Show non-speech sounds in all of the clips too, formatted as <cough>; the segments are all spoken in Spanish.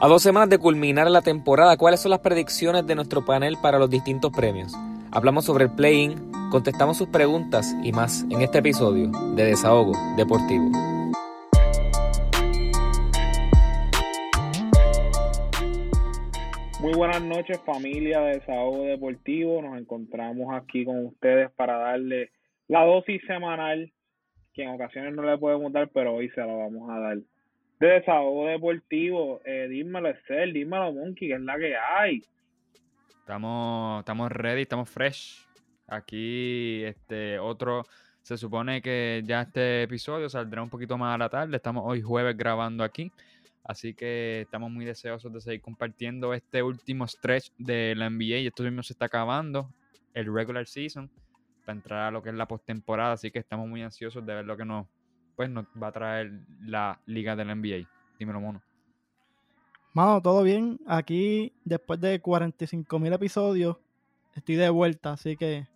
A dos semanas de culminar la temporada, ¿cuáles son las predicciones de nuestro panel para los distintos premios? Hablamos sobre el play-in, contestamos sus preguntas y más en este episodio de Desahogo Deportivo. Muy buenas noches familia de Desahogo Deportivo, nos encontramos aquí con ustedes para darle la dosis semanal que en ocasiones no le podemos dar, pero hoy se la vamos a dar de desahogo deportivo. Eh, dímelo, Excel, dímelo, Monkey, que es la que hay. Estamos, estamos ready, estamos fresh. Aquí, este, otro, se supone que ya este episodio saldrá un poquito más a la tarde. Estamos hoy jueves grabando aquí. Así que estamos muy deseosos de seguir compartiendo este último stretch de la NBA. Y esto mismo se está acabando, el regular season, para entrar a lo que es la postemporada. Así que estamos muy ansiosos de ver lo que nos pues nos va a traer la liga del NBA. Dímelo, mono. Mano, todo bien. Aquí, después de 45 mil episodios, estoy de vuelta, así que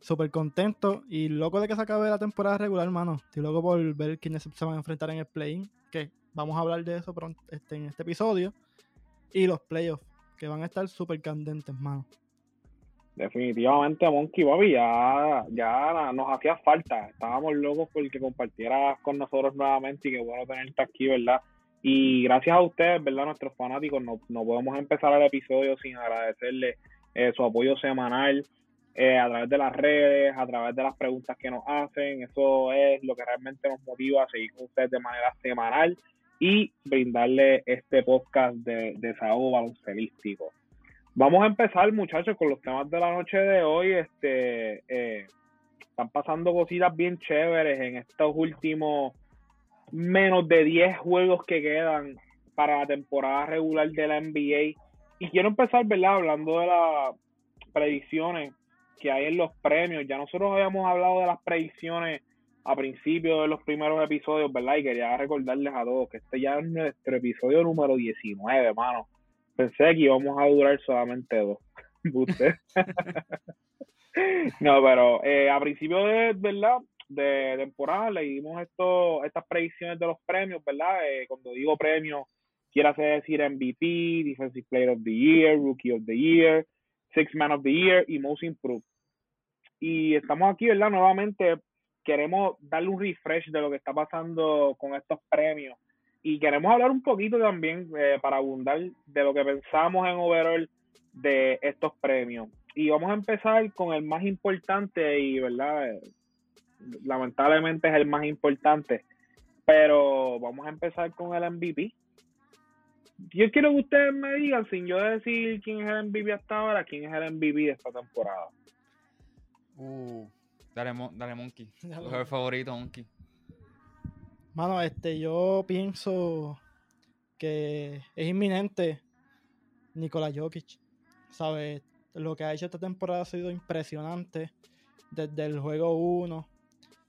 súper contento y loco de que se acabe la temporada regular, mano. Estoy loco por ver quiénes se van a enfrentar en el play-in, que vamos a hablar de eso pronto, este, en este episodio. Y los playoffs, que van a estar súper candentes, mano. Definitivamente, Monkey Bobby, ya, ya nos hacía falta. Estábamos locos porque compartieras con nosotros nuevamente y qué bueno tenerte aquí, ¿verdad? Y gracias a ustedes, ¿verdad? Nuestros fanáticos, no, no podemos empezar el episodio sin agradecerle eh, su apoyo semanal eh, a través de las redes, a través de las preguntas que nos hacen. Eso es lo que realmente nos motiva a seguir con ustedes de manera semanal y brindarle este podcast de desahogo baloncelístico. Vamos a empezar, muchachos, con los temas de la noche de hoy. Este, eh, están pasando cositas bien chéveres en estos últimos menos de 10 juegos que quedan para la temporada regular de la NBA. Y quiero empezar, ¿verdad? Hablando de las predicciones que hay en los premios. Ya nosotros habíamos hablado de las predicciones a principio de los primeros episodios, ¿verdad? Y quería recordarles a todos que este ya es nuestro episodio número 19, hermano pensé que íbamos a durar solamente dos. <laughs> <laughs> no, pero eh, a principio de, ¿verdad? de temporada le dimos esto, estas predicciones de los premios, ¿verdad? Eh, cuando digo premios, quiero decir MVP, Defensive Player of the Year, Rookie of the Year, Six Man of the Year y Most Improved. Y estamos aquí, ¿verdad? Nuevamente queremos darle un refresh de lo que está pasando con estos premios y queremos hablar un poquito también eh, para abundar de lo que pensamos en overall de estos premios. Y vamos a empezar con el más importante y, ¿verdad? Lamentablemente es el más importante, pero vamos a empezar con el MVP. Yo quiero que ustedes me digan, sin yo decir quién es el MVP hasta ahora, quién es el MVP de esta temporada. Uh, dale, dale Monkey. Tu favorito, Monkey. Mano, este, yo pienso que es inminente Nikola Jokic. ¿Sabes? Lo que ha hecho esta temporada ha sido impresionante. Desde el juego 1.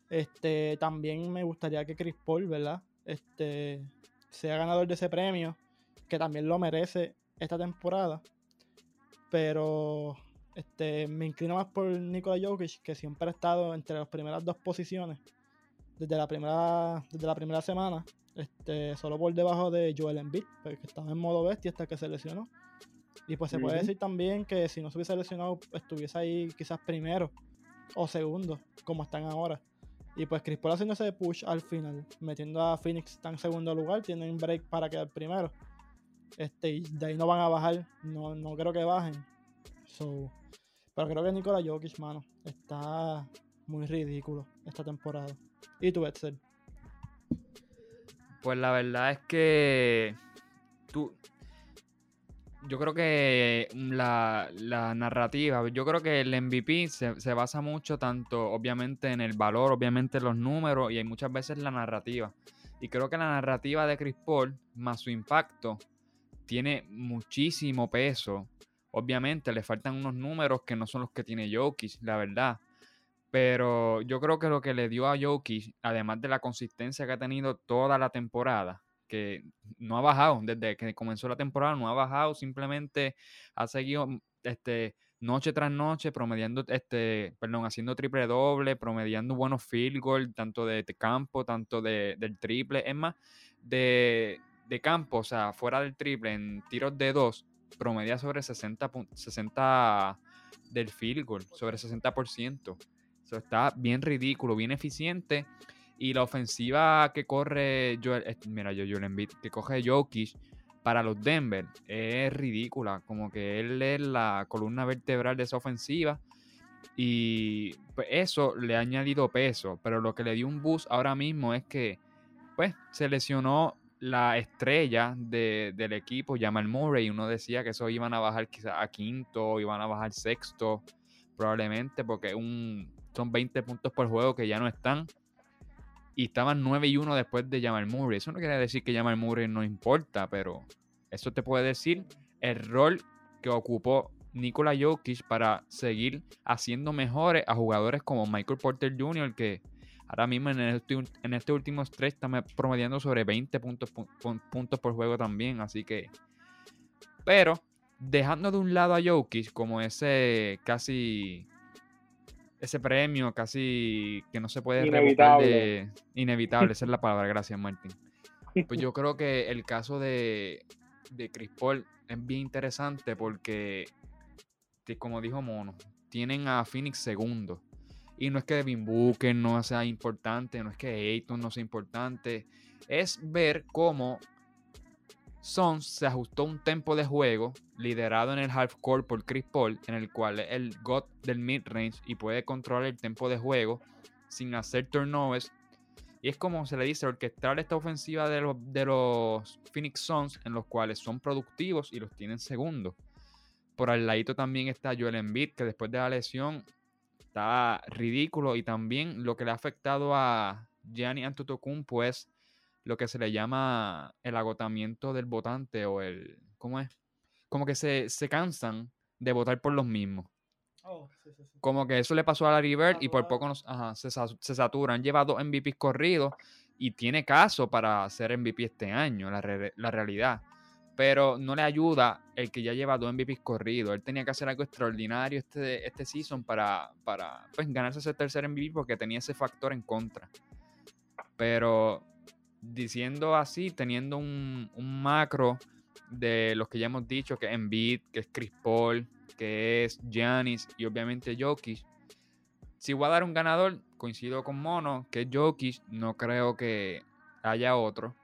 Este, también me gustaría que Chris Paul, ¿verdad? Este, sea ganador de ese premio. Que también lo merece esta temporada. Pero este, me inclino más por Nikola Jokic, que siempre ha estado entre las primeras dos posiciones desde la primera, desde la primera semana, este, solo por debajo de Joel Embiid, porque estaba en modo bestia hasta que se lesionó. Y pues se puede decir también que si no se hubiese lesionado, estuviese ahí quizás primero o segundo, como están ahora. Y pues Chris Paul haciendo ese push al final, metiendo a Phoenix en segundo lugar, tienen break para quedar primero. Este, y de ahí no van a bajar, no, no creo que bajen. pero creo que Nikola Jokic, mano, está muy ridículo esta temporada. ¿Y tú, Edsel? Pues la verdad es que tú, yo creo que la, narrativa, yo creo que el MVP se, se, basa mucho tanto obviamente en el valor, obviamente en los números y hay muchas veces la narrativa. Y creo que la narrativa de Chris Paul más su impacto tiene muchísimo peso. Obviamente le faltan unos números que no son los que tiene Jokic, la verdad. Pero yo creo que lo que le dio a Jokic, además de la consistencia que ha tenido toda la temporada, que no ha bajado desde que comenzó la temporada, no ha bajado, simplemente ha seguido este, noche tras noche promediando, este, perdón, haciendo triple doble, promediando buenos field goals, tanto de campo, tanto de, del triple, es más, de, de campo, o sea, fuera del triple, en tiros de dos, promedia sobre 60, 60 del field goal, sobre 60%. Eso está bien ridículo, bien eficiente. Y la ofensiva que corre Joel, eh, mira, yo Joel Embiid, que coge Jokic para los Denver es ridícula. Como que él es la columna vertebral de esa ofensiva. Y pues eso le ha añadido peso. Pero lo que le dio un boost ahora mismo es que pues se lesionó la estrella del equipo, Jamal Murray. Uno decía que eso iban a bajar quizás a quinto, iban a bajar sexto, probablemente, porque un, son 20 puntos por juego que ya no están y estaban 9 y 1 después de Jamal Murray. Eso no quiere decir que Jamal Murray no importa, pero eso te puede decir el rol que ocupó Nikola Jokic para seguir haciendo mejores a jugadores como Michael Porter Jr., que ahora mismo en, este, en este último stretch está promediando sobre 20 puntos, puntos por juego también. Así que. Pero, dejando de un lado a Jokic como ese casi ese premio casi que no se puede inevitable. de inevitable, esa es la palabra, gracias Martín. <laughs> Pues yo creo que el caso de, de Chris Paul es bien interesante porque, como dijo Mono, tienen a Phoenix segundo. Y no es que Devin Booker no sea importante, no es que Ayton no sea importante, es ver cómo Sons se ajustó un tempo de juego liderado en el half court por Chris Paul, en el cual es el god del mid-range y puede controlar el tempo de juego sin hacer turnovers. Y es como se le dice, orquestar esta ofensiva de los, Phoenix Suns, en los cuales son productivos y los tienen segundo. Por al ladito también está Joel Embiid, que después de la lesión está ridículo. Y también lo que le ha afectado a Gianni Antetokounmpo es lo que se le llama el agotamiento del votante o el, ¿cómo es? Como que se, cansan de votar por los mismos. Oh, Como que eso le pasó a Larry Bird y por poco se, se saturan. Lleva dos MVPs corridos y tiene caso para ser MVP este año, la, realidad. Pero no le ayuda el que ya lleva dos MVPs corridos. Él tenía que hacer algo extraordinario este, este season para, para pues, ganarse ese tercer MVP porque tenía ese factor en contra. Pero diciendo así, teniendo un, macro de los que ya hemos dicho, que es Embiid, que es Chris Paul, que es Giannis y obviamente Jokic. Si voy a dar un ganador, coincido con Mono, que es Jokic, no creo que haya otro,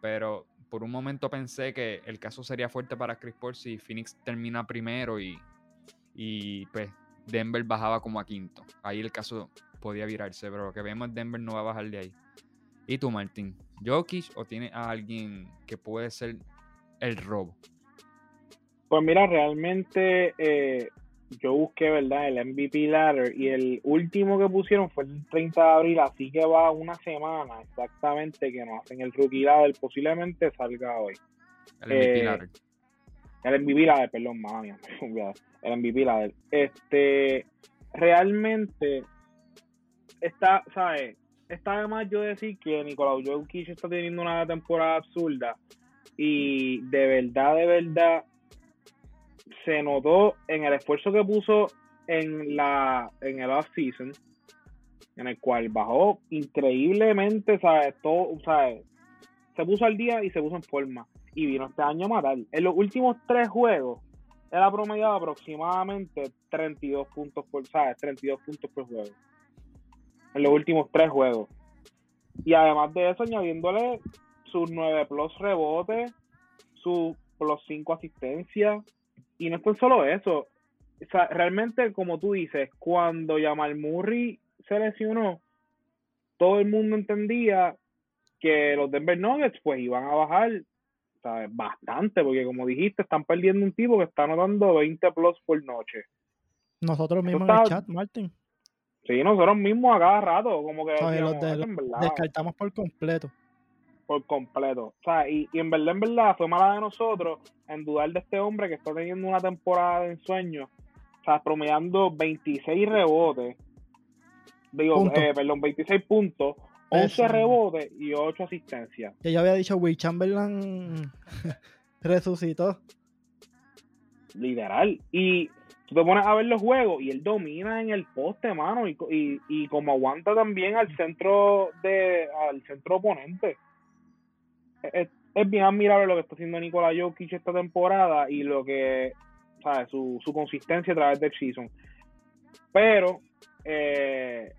pero por un momento pensé que el caso sería fuerte para Chris Paul si Phoenix termina primero y, y pues Denver bajaba como a quinto. Ahí el caso podía virarse, pero lo que vemos Denver no va a bajar de ahí. ¿Y tú, Martín? ¿Jokic o tiene a alguien que puede ser el robo? Pues mira, realmente eh, yo busqué, ¿verdad? El MVP ladder y el último que pusieron fue el 30 de abril, así que va una semana exactamente que nos hacen el rookie ladder. Posiblemente salga hoy. El MVP eh, ladder. El MVP ladder, perdón, mami, el MVP ladder. Este, realmente está, ¿sabes? Está además yo decir que Nicolau Jokic está teniendo una temporada absurda y de verdad, de verdad se notó en el esfuerzo que puso en la en el off season en el cual bajó increíblemente, ¿sabes? Todo, ¿sabes? Se puso al día y se puso en forma. Y vino este año a matar. En los últimos tres juegos, él ha promediado aproximadamente 32 puntos por, ¿sabes? 32 puntos por juego en los últimos tres juegos. Y además de eso, añadiéndole sus 9 plus rebotes, sus plus 5 asistencias. Y no es tan solo eso. O sea, realmente, como tú dices, cuando Jamal Murray se lesionó, todo el mundo entendía que los Denver Nuggets pues iban a bajar bastante, porque como dijiste, están perdiendo un tipo que está anotando 20 plus por noche. Nosotros mismos en el chat, Martin. Sí, nosotros mismos a cada rato, como que descartamos por completo. Por completo. O sea, y, en verdad, en verdad, fue mala de nosotros en dudar de este hombre que está teniendo una temporada de ensueño, o sea, promediando 26 rebotes, digo, eh, perdón, 26 puntos, 11 rebotes y 8 asistencias. Que ya había dicho, Will Chamberlain <laughs> resucitó. Literal. Y te pones a ver los juegos y él domina en el poste, mano, y, y, como aguanta también al centro de al centro oponente. es bien admirable lo que está haciendo Nikola Jokic esta temporada y lo que, ¿sabes? Su, su consistencia a través del season. Pero, eh,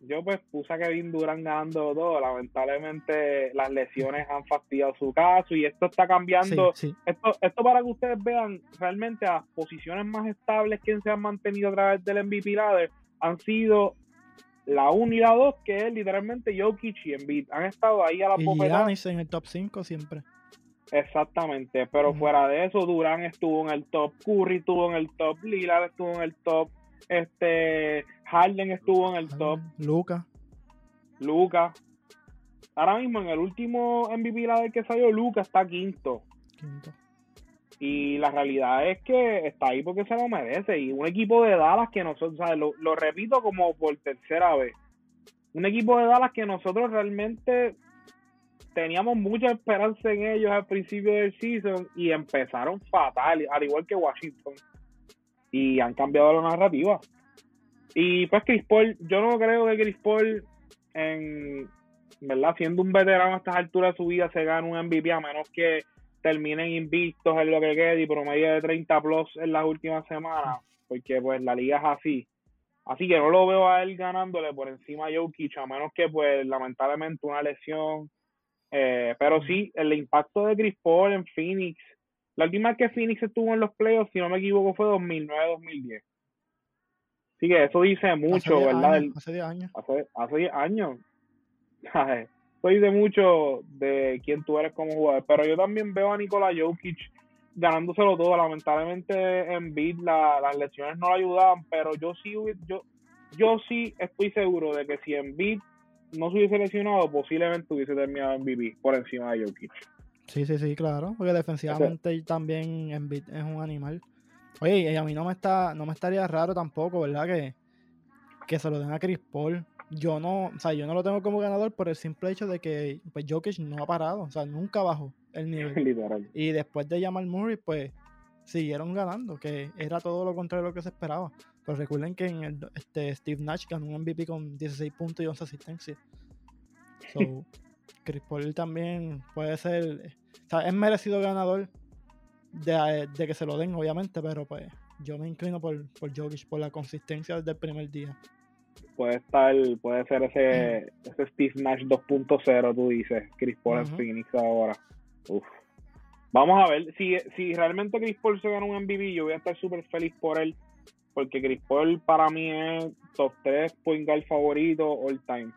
yo pues puse a Kevin Durant ganando todo. Lamentablemente las lesiones han fastidiado su caso y esto está cambiando. Esto, esto para que ustedes vean realmente las posiciones más estables que se han mantenido a través del MVP ladder han sido la 1 y la 2, que es literalmente Jokic y Embiid. Han estado ahí a la y en el top 5 siempre. Exactamente, pero fuera de eso, Durán estuvo en el top, Curry estuvo en el top, Lillard estuvo en el top, este Harden estuvo en el top. Luca. Luca. Ahora mismo en el último MVP la que salió, Luca está quinto. Quinto. Y la realidad es que está ahí porque se lo merece. Y un equipo de Dallas que nosotros, Lo, lo repito como por tercera vez. Un equipo de Dallas que nosotros realmente teníamos mucha esperanza en ellos al principio del season y empezaron fatal, al igual que Washington. Y han cambiado la narrativa. Y pues Chris Paul, yo no creo que Chris Paul, en, ¿verdad? Siendo un veterano a estas alturas de su vida, se gane un MVP a menos que terminen invictos en lo que quede y promedio de 30 plus en las últimas semanas, porque pues la liga es así. Así que no lo veo a él ganándole por encima a Jokic, a menos que pues lamentablemente una lesión. Eh, pero sí, el impacto de Chris Paul en Phoenix. La última vez que Phoenix estuvo en los playoffs, si no me equivoco, fue 2009-2010. Así que eso dice mucho, ¿verdad? hace 10 años. Hace 10 años. <laughs> soy de mucho de quién tú eres como jugador, pero yo también veo a Nikola Jokic ganándoselo todo. Lamentablemente en beat las lesiones no lo ayudaban, pero yo sí, yo, yo sí estoy seguro de que si en beat no se hubiese lesionado, posiblemente hubiese terminado en MVP por encima de Jokic. Sí, sí, sí, claro, porque defensivamente también en beat es un animal. Oye, y a mí no me está, no me estaría raro tampoco, ¿verdad? Que, que se lo den a Chris Paul yo no, o sea, yo no lo tengo como ganador por el simple hecho de que pues Jokic no ha parado, o sea, nunca bajó el <laughs> nivel. Y después de Jamal Murray, pues siguieron ganando, que era todo lo contrario de lo que se esperaba. Pero recuerden que en el, este, Steve Nash ganó un MVP con 16 puntos y 11 asistencias. So, <laughs> Chris Paul también puede ser, o sea, es merecido ganador de, de, que se lo den, obviamente, pero pues yo me inclino por, por Jokic, por la consistencia desde el primer día puede estar, puede ser ese, ese Steve Nash 2.0, tú dices, Chris Paul en Phoenix ahora. Uf. Vamos a ver, si, si realmente Chris Paul se gana un MVP, yo voy a estar súper feliz por él, porque Chris Paul para mí es top 3 point guard favorito all time.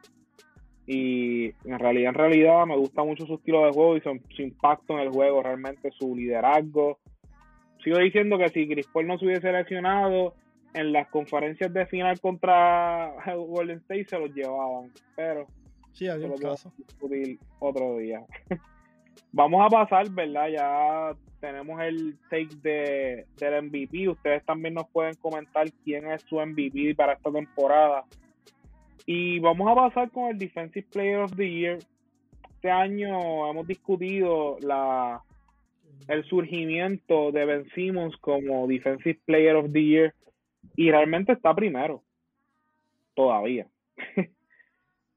Y en realidad, en realidad, me gusta mucho su estilo de juego y su, su impacto en el juego, realmente su liderazgo. Sigo diciendo que si Chris Paul no se hubiese seleccionado, en las conferencias de final contra <laughs> Golden State se los llevaban, pero sí, había caso. discutir otro día. <laughs> Vamos a pasar, ¿verdad? Ya tenemos el take de, del MVP. Ustedes también nos pueden comentar quién es su MVP para esta temporada. Y vamos a pasar con el Defensive Player of the Year. Este año hemos discutido la el surgimiento de Ben Simmons como Defensive Player of the Year y realmente está primero. Todavía. <laughs>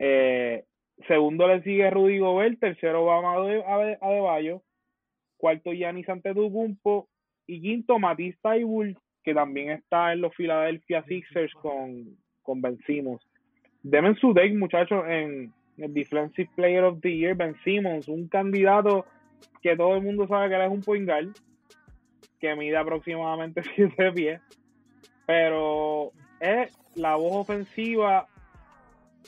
Eh, segundo le sigue Rudy Gobert, tercero va a Adebayo, cuarto Giannis Antetokounmpo y quinto Matisse Taibull, que también está en los Philadelphia Sixers con, con Ben Simmons. Deben su deck, muchachos, en el Defensive Player of the Year, Ben Simmons, un candidato que todo el mundo sabe que él es un point guard, que mide aproximadamente <laughs> 7 pies, pero es la voz ofensiva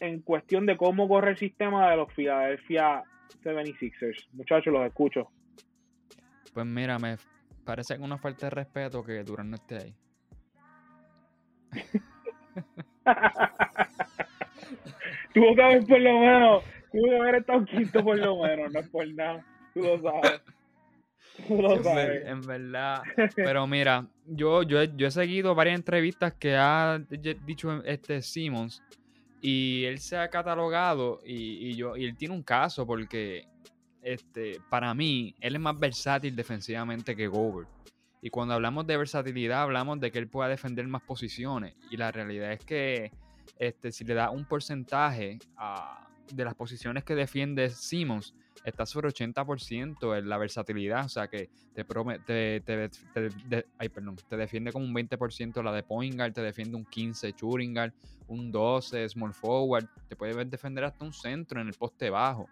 en cuestión de cómo corre el sistema de los Philadelphia 76ers. Muchachos, los escucho. Pues mira, me parece que una falta de respeto que Durán no esté ahí. <laughs> tuvo que haber por lo menos, tuvo que haber estado quinto por lo menos, no es por nada. Tú lo sabes. En verdad. Pero mira, yo, yo, yo he seguido varias entrevistas que ha dicho este Simmons y él se ha catalogado y, yo, y él tiene un caso porque este, para mí él es más versátil defensivamente que Gobert. Y cuando hablamos de versatilidad hablamos de que él pueda defender más posiciones. Y la realidad es que este, si le da un porcentaje de las posiciones que defiende Simmons, está sobre 80% en la versatilidad, o sea que te, te, te, ay, perdón, te defiende como un 20% la de point guard, te defiende un 15 shooting guard, un 12 small forward, te puede defender hasta un centro en el poste bajo.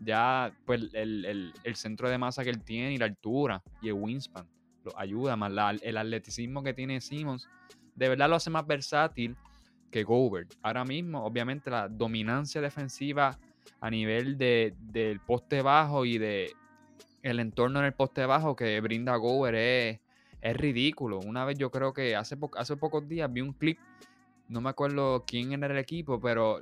Ya, pues el, centro de masa que él tiene y la altura y el wingspan lo ayuda más. el atleticismo que tiene Simmons, de verdad lo hace más versátil que Gobert. Ahora mismo, obviamente, la dominancia defensiva a nivel de, del poste bajo y de el entorno en el poste bajo que brinda Gobert es, es ridículo. Una vez yo creo que hace, hace pocos días vi un clip, no me acuerdo quién era el equipo, pero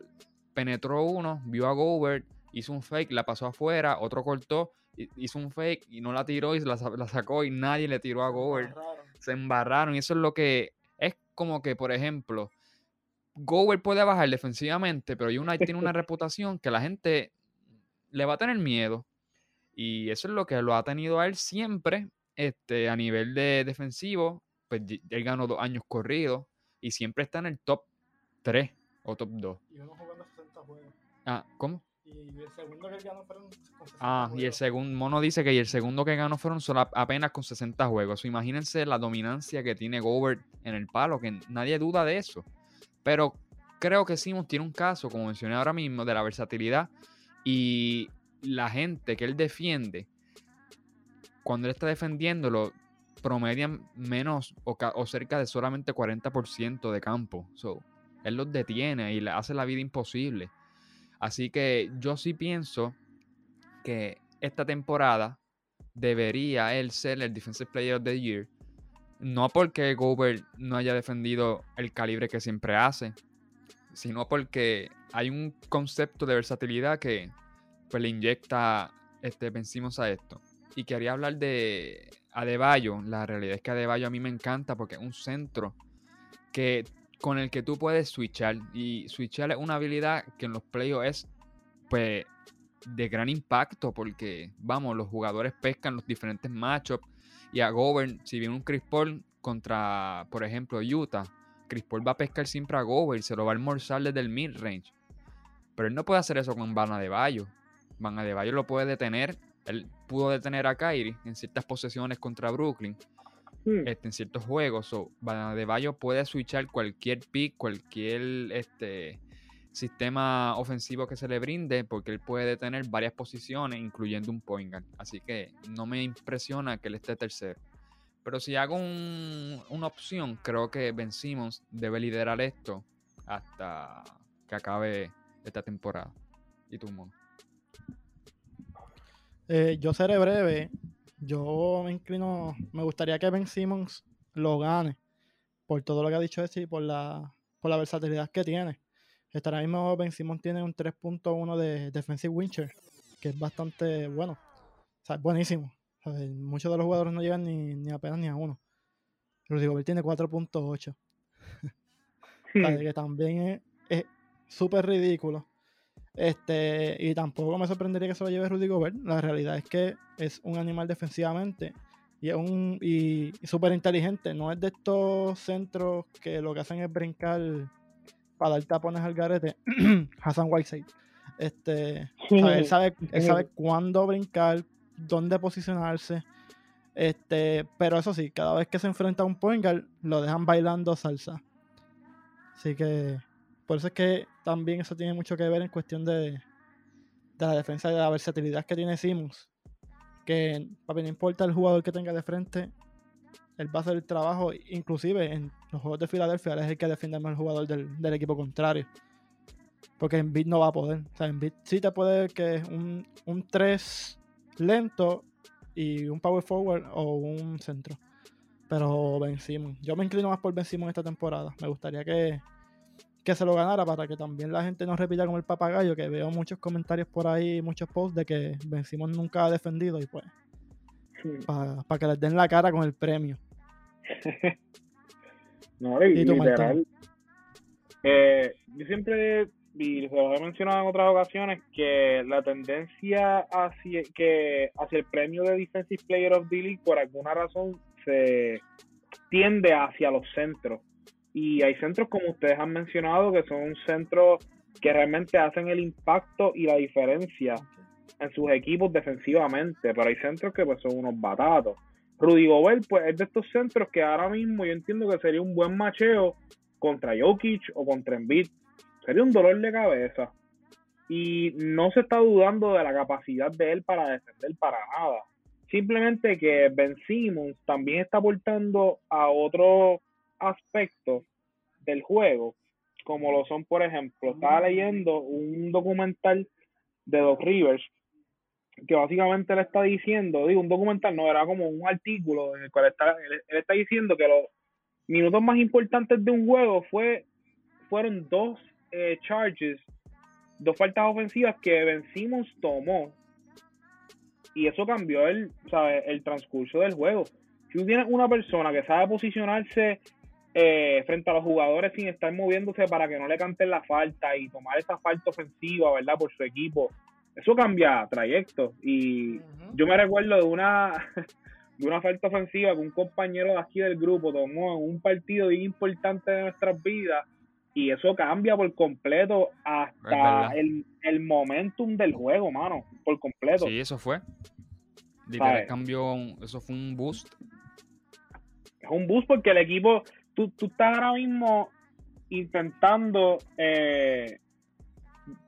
penetró uno, vio a Gobert, hizo un fake, la pasó afuera, otro cortó, hizo un fake y no la tiró y la, la sacó y nadie le tiró a Gobert. Se embarraron y eso es lo que es como que, por ejemplo, Gower puede bajar defensivamente, pero United <laughs> tiene una reputación que la gente le va a tener miedo. Y eso es lo que lo ha tenido a él siempre este, a nivel de defensivo. Pues él ganó dos años corridos y siempre está en el top 3 o top 2. Y uno jugando 60 juegos. Ah, ¿cómo? Y el segundo que ganó fueron Ah, y el segundo, Mono dice que el segundo que ganó fueron solo apenas con 60 juegos. imagínense la dominancia que tiene Gobert en el palo, que nadie duda de eso. Pero creo que Simons tiene un caso, como mencioné ahora mismo, de la versatilidad y la gente que él defiende, cuando él está defendiéndolo, promedian menos o, cerca de solamente 40% de campo. So, él los detiene y le hace la vida imposible. Así que yo sí pienso que esta temporada debería él ser el Defensive Player of the Year no porque Gobert no haya defendido el calibre que siempre hace, sino porque hay un concepto de versatilidad que pues, le inyecta este, vencimos a esto. Y quería hablar de Adebayo. La realidad es que Adebayo a mí me encanta porque es un centro que, con el que tú puedes switchar. Y switchar es una habilidad que en los playoffs es pues, de gran impacto porque, vamos, los jugadores pescan los diferentes matchups y a Govern, si viene un Chris Paul contra, por ejemplo, Utah, Chris Paul va a pescar siempre a Govern, se lo va a almorzar desde el mid-range. Pero él no puede hacer eso con Van de Bayo. Van de Bayo lo puede detener. Él pudo detener a Kyrie en ciertas posesiones contra Brooklyn. Hmm. Este, en ciertos juegos. So, Van de Bayo puede switchar cualquier pick, cualquier este, sistema ofensivo que se le brinde, porque él puede tener varias posiciones, incluyendo un point guard. Así que no me impresiona que él esté tercero. Pero si hago una opción, creo que Ben Simmons debe liderar esto hasta que acabe esta temporada. ¿Y tú, Mono? Eh, yo seré breve. Yo me inclino. Me gustaría que Ben Simmons lo gane. Por todo lo que ha dicho ese y por la, por la versatilidad que tiene. Este, ahora mismo Ben Simon tiene un 3.1 de Defensive Wincher, que es bastante bueno. O sea, es buenísimo. muchos de los jugadores no llegan ni, apenas ni a uno. Rudy Gobert tiene 4.8. Hmm. <laughs> que también es súper ridículo. Este, y tampoco me sorprendería que se lo lleve Rudy Gobert. La realidad es que es un animal defensivamente y es un y súper inteligente. No es de estos centros que lo que hacen es brincar para dar tapones al garete, <clears throat> Hassan Whiteside. Este, él, sabe, él sabe cuándo brincar, dónde posicionarse. Este, pero eso sí, cada vez que se enfrenta a un point guard, lo dejan bailando salsa. Así que por eso es que también eso tiene mucho que ver en cuestión de, de la defensa y de la versatilidad que tiene Simmons. Que papi, no importa el jugador que tenga de frente, él va a hacer el trabajo, inclusive en los juegos de Filadelfia, él es el que defiende más el jugador del, equipo contrario. Porque en beat no va a poder. O sea, en beat sí te puede que un, un 3 lento y un power forward o un centro. Pero Ben Yo me inclino más por Ben Simon esta temporada. Me gustaría que, que se lo ganara para que también la gente no repita como el papagayo, que veo muchos comentarios por ahí, muchos posts de que Ben Simon nunca ha defendido y pues para que les den la cara con el premio. <laughs> no, literal. Eh, yo siempre, y se lo he mencionado en otras ocasiones, que la tendencia hacia, que hacia el premio de Defensive Player of the League, por alguna razón, se tiende hacia los centros. Y hay centros, como ustedes han mencionado, que son centros que realmente hacen el impacto y la diferencia en sus equipos defensivamente, pero hay centros que pues son unos batatos. Rudy Gobert pues es de estos centros que ahora mismo yo entiendo que sería un buen macheo contra Jokic o contra Embiid. Sería un dolor de cabeza. Y no se está dudando de la capacidad de él para defender para nada. Simplemente que Ben Simmons también está aportando a otro aspecto del juego, como lo son, por ejemplo, estaba leyendo un documental de Doc Rivers que básicamente le está diciendo, digo, un documental no, era como un artículo en el cual está, él, está diciendo que los minutos más importantes de un juego fue fueron dos eh, charges, dos faltas ofensivas que Ben Simmons tomó y eso cambió el, el transcurso del juego. Si tú tienes una persona que sabe posicionarse eh, frente a los jugadores sin estar moviéndose para que no le canten la falta y tomar esa falta ofensiva, ¿verdad? Por su equipo. Eso cambia trayecto. Y yo me recuerdo de una, <laughs> de una falta ofensiva que un compañero de aquí del grupo tomó en un partido importante de nuestras vidas. Y eso cambia por completo hasta el, el momentum del juego, mano. Por completo. Sí, eso fue. cambió, eso fue un boost. Es un boost porque el equipo tú, tú estás ahora mismo intentando eh,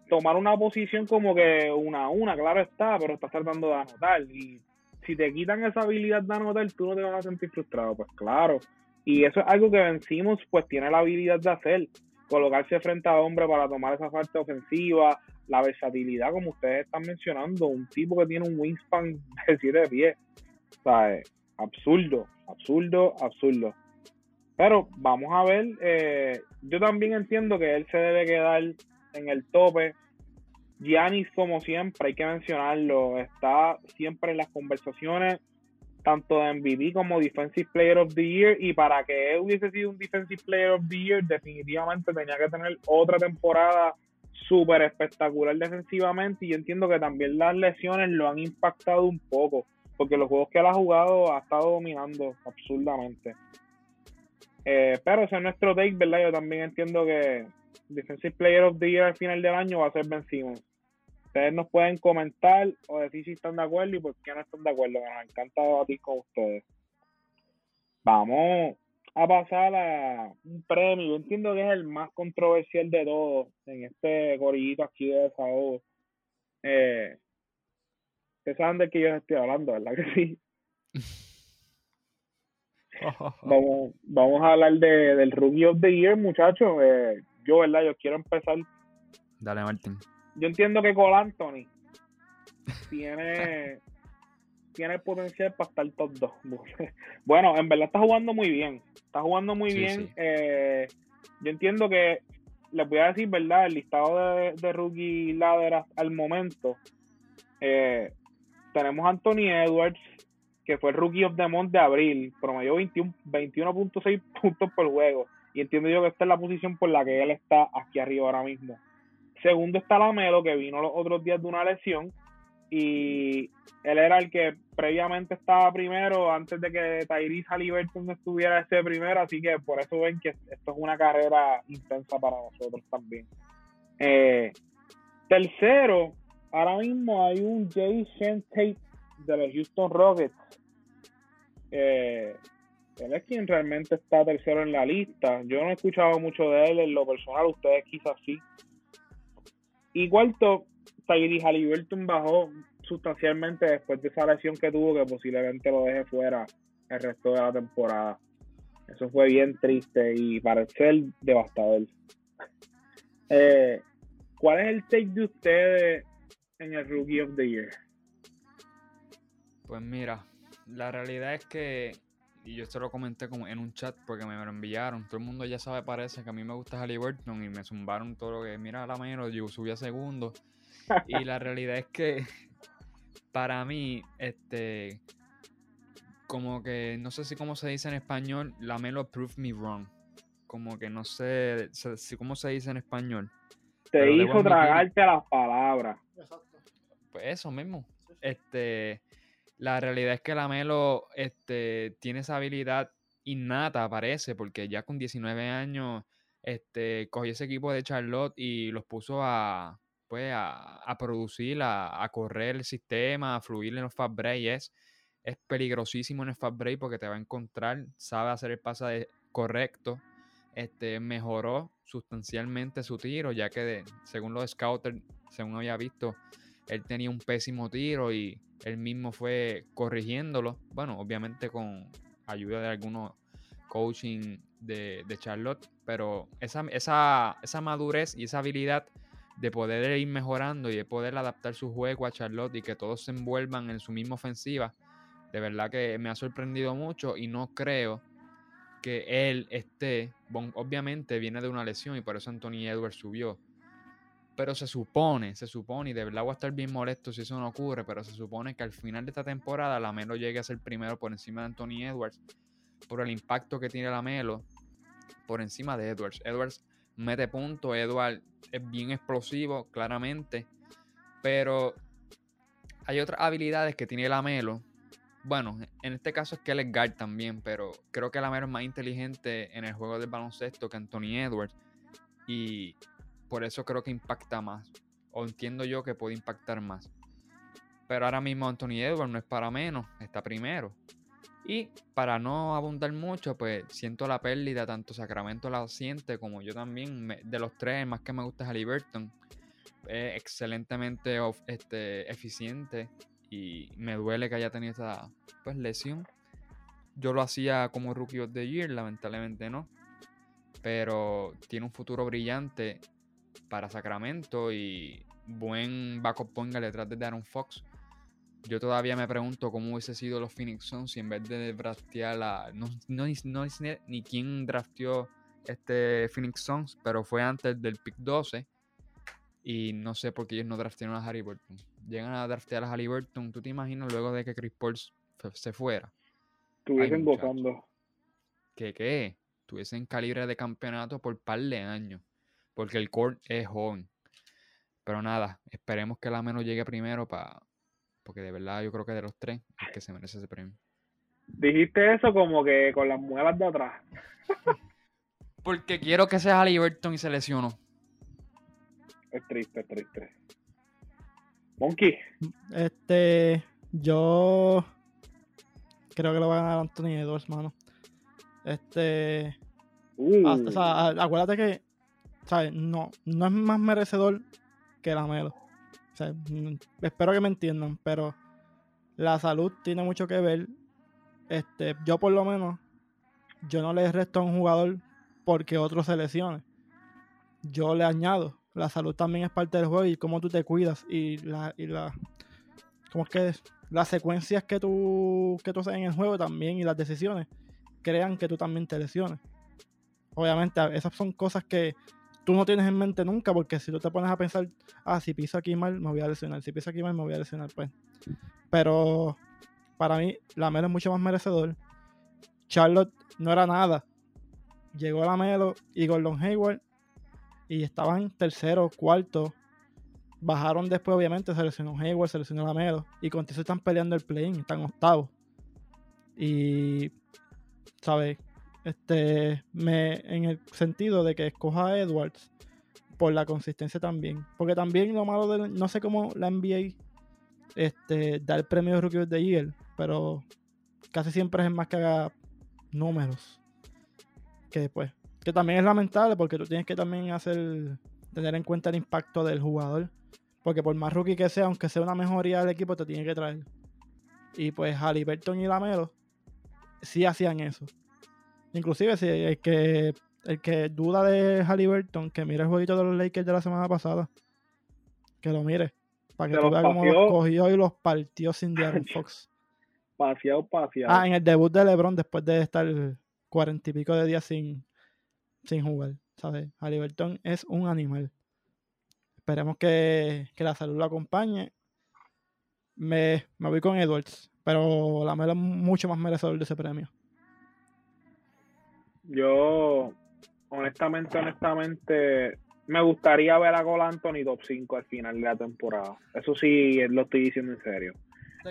tomar una posición como que una a una, claro está, pero estás tratando de anotar. Y si te quitan esa habilidad de anotar, tú no te vas a sentir frustrado, pues claro. Y eso es algo que vencimos, pues tiene la habilidad de hacer. Colocarse frente a hombre para tomar esa parte ofensiva, la versatilidad, como ustedes están mencionando, un tipo que tiene un wingspan <laughs> de 7 pies. O sea, absurdo, absurdo, absurdo. Pero vamos a ver, eh, yo también entiendo que él se debe quedar en el tope. Giannis, como siempre, hay que mencionarlo, está siempre en las conversaciones, tanto de MVP como Defensive Player of the Year. Y para que él hubiese sido un Defensive Player of the Year, definitivamente tenía que tener otra temporada súper espectacular defensivamente. Y yo entiendo que también las lesiones lo han impactado un poco, porque los juegos que él ha jugado ha estado dominando absurdamente. Eh, pero ese es nuestro take, ¿verdad? Yo también entiendo que Defensive Player of the Year al final del año va a ser Ben Simmons. Ustedes nos pueden comentar o decir si están de acuerdo y por qué no están de acuerdo. Nos encanta debatir con ustedes. Vamos a pasar a un premio. Yo entiendo que es el más controversial de todos en este gorillito aquí de desahogo. Eh, ustedes saben de qué yo estoy hablando, ¿verdad que sí? <laughs> vamos, vamos a hablar de, del Rookie of the Year, muchachos. Eh, yo, ¿verdad? Yo quiero empezar. Dale, Martín. Yo entiendo que Cole Anthony tiene, tiene el potencial para estar top 2. <laughs> bueno, en verdad está jugando muy bien. Está jugando muy bien. Eh, yo entiendo que, les voy a decir, ¿verdad? El listado de, de rookie ladder al momento. Eh, tenemos a Anthony Edwards, que fue el Rookie of the Month de abril, promedió 21.6 <laughs> puntos por juego. Y entiendo yo que esta es la posición por la que él está aquí arriba ahora mismo. Segundo está Lamelo, que vino los otros días de una lesión. Y él era el que previamente estaba primero antes de que Tyrese Halliburton estuviera ese primero. Así que por eso ven que esto es una carrera intensa para nosotros también. Eh, tercero, ahora mismo hay un Jason Tate de los Houston Rockets. Eh, él es quien realmente está tercero en la lista. Yo no he escuchado mucho de él en lo personal, ustedes quizás sí. Y cuarto, Tyree Halliburton bajó sustancialmente después de esa lesión que tuvo, que posiblemente lo deje fuera el resto de la temporada. Eso fue bien triste y parece devastador. Eh, ¿Cuál es el take de ustedes en el Rookie of the Year? Pues mira, la realidad es que, y yo esto lo comenté como en un chat porque me lo enviaron, todo el mundo ya sabe, parece que a mí me gusta Halliburton y me zumbaron todo lo que, mira la menos, yo subí a segundo. <laughs> y la realidad es que para mí, este, como que, no sé si cómo se dice en español, la Melo prove me wrong. Como que no sé si cómo se dice en español. Te hizo tragarte las palabras. Pues eso mismo. Este, la realidad es que Lamelo este, tiene esa habilidad innata, parece, porque ya con 19 años este, cogió ese equipo de Charlotte y los puso a, pues, a, producir, a, correr el sistema, a fluir en los fast break. Es, es peligrosísimo en el fast break porque te va a encontrar, sabe hacer el pase correcto. Este, mejoró sustancialmente su tiro, ya que según los scouters, según había visto, él tenía un pésimo tiro y él mismo fue corrigiéndolo. Bueno, obviamente con ayuda de algunos coaching de, Charlotte, pero esa, esa, esa, madurez y esa habilidad de poder ir mejorando y de poder adaptar su juego a Charlotte y que todos se envuelvan en su misma ofensiva, de verdad que me ha sorprendido mucho y no creo que él esté, obviamente viene de una lesión y por eso Anthony Edwards subió, pero se supone, se supone, y de verdad voy a estar bien molesto si eso no ocurre, pero se supone que al final de esta temporada la Melo llegue a ser primero por encima de Anthony Edwards, por el impacto que tiene la Melo por encima de Edwards. Edwards mete punto, Edwards es bien explosivo, claramente, pero hay otras habilidades que tiene la Melo. Bueno, en este caso es que él es guard también, pero creo que la Melo es más inteligente en el juego del baloncesto que Anthony Edwards. Y por eso creo que impacta más. O entiendo yo que puede impactar más. Pero ahora mismo Anthony Edwards no es para menos, está primero. Y para no abundar mucho, pues siento la pérdida, tanto Sacramento la siente como yo también. de los tres, más que me gusta es Halliburton. Es excelentemente este, eficiente y me duele que haya tenido esta pues, lesión. Yo lo hacía como Rookie of the Year, lamentablemente no. Pero tiene un futuro brillante para Sacramento y buen backup point detrás de Aaron Fox. Yo todavía me pregunto cómo hubiese sido los Phoenix Suns si en vez de draftear la. No, no, no, ni quién drafteó este Phoenix Suns, pero fue antes del pick 12. Y no sé por qué ellos no draftearon a Harry Burton. Llegan a draftear a Harry Burton. ¿Tú te imaginas luego de que Chris Paul se fuera? Estuviesen gozando. ¿Qué qué? Tuviesen calibre de campeonato por par de años porque el core es joven. Pero nada, esperemos que la menos llegue primero para porque de verdad yo creo que de los tres es que se merece ese premio. Dijiste eso como que con las muelas de atrás. <laughs> porque quiero que sea Halliburton y se lesionó. Es triste, es triste. Monkey. Este, yo creo que lo va a ganar Anthony Edwards, mano. Este, uh. o sea, acuérdate que no, no es más merecedor que la Melo. Mm, espero que me entiendan, pero la salud tiene mucho que ver. Este, yo por lo menos, yo no le resto a un jugador porque otro se lesione. Yo le añado. La salud también es parte del juego y cómo tú te cuidas y la, y la ¿cómo es que las secuencias que tú que tú haces en el juego también y las decisiones crean que tú también te lesiones. Obviamente, esas son cosas que tú no tienes en mente nunca, porque si tú te pones a pensar, ah, si piso aquí mal, me voy a lesionar, si piso aquí mal, me voy a lesionar, pues. Pero para mí, la Melo es mucho más merecedor. Charlotte no era nada. Llegó la Melo y Gordon Hayward y estaban tercero, cuarto. Bajaron después, obviamente, se lesionó Hayward, se. Y con eso están peleando el play están octavos. Y, ¿sabes? Este, en el sentido de que escoja a Edwards por la consistencia también. Porque también lo malo de, no sé cómo la NBA este, da el premio de Rookie the Year, pero casi siempre es más que haga números. Que después. Que también es lamentable porque tú tienes que también hacer, tener en cuenta el impacto del jugador. Porque por más rookie que sea, aunque sea una mejoría del equipo, te tiene que traer. Y pues Halliburton y Lamelo sí hacían eso. Inclusive si el que el que duda de Halliburton, que mire el jueguito de los Lakers de la semana pasada. Que lo mire. Para que tú veas cómo los cogió y los partió sin Darren <laughs> Fox. Paseado, paseado. Ah, en el debut de LeBron, después de estar cuarenta y pico de días sin, sin jugar. ¿Sabes? Halliburton es un animal. Esperemos que, que la salud lo acompañe. Me, me voy con Edwards. Pero la Melo es mucho más merecedor de ese premio. Yo, honestamente, honestamente, me gustaría ver a Cole Anthony top 5 al final de la temporada. Eso sí, lo estoy diciendo en serio.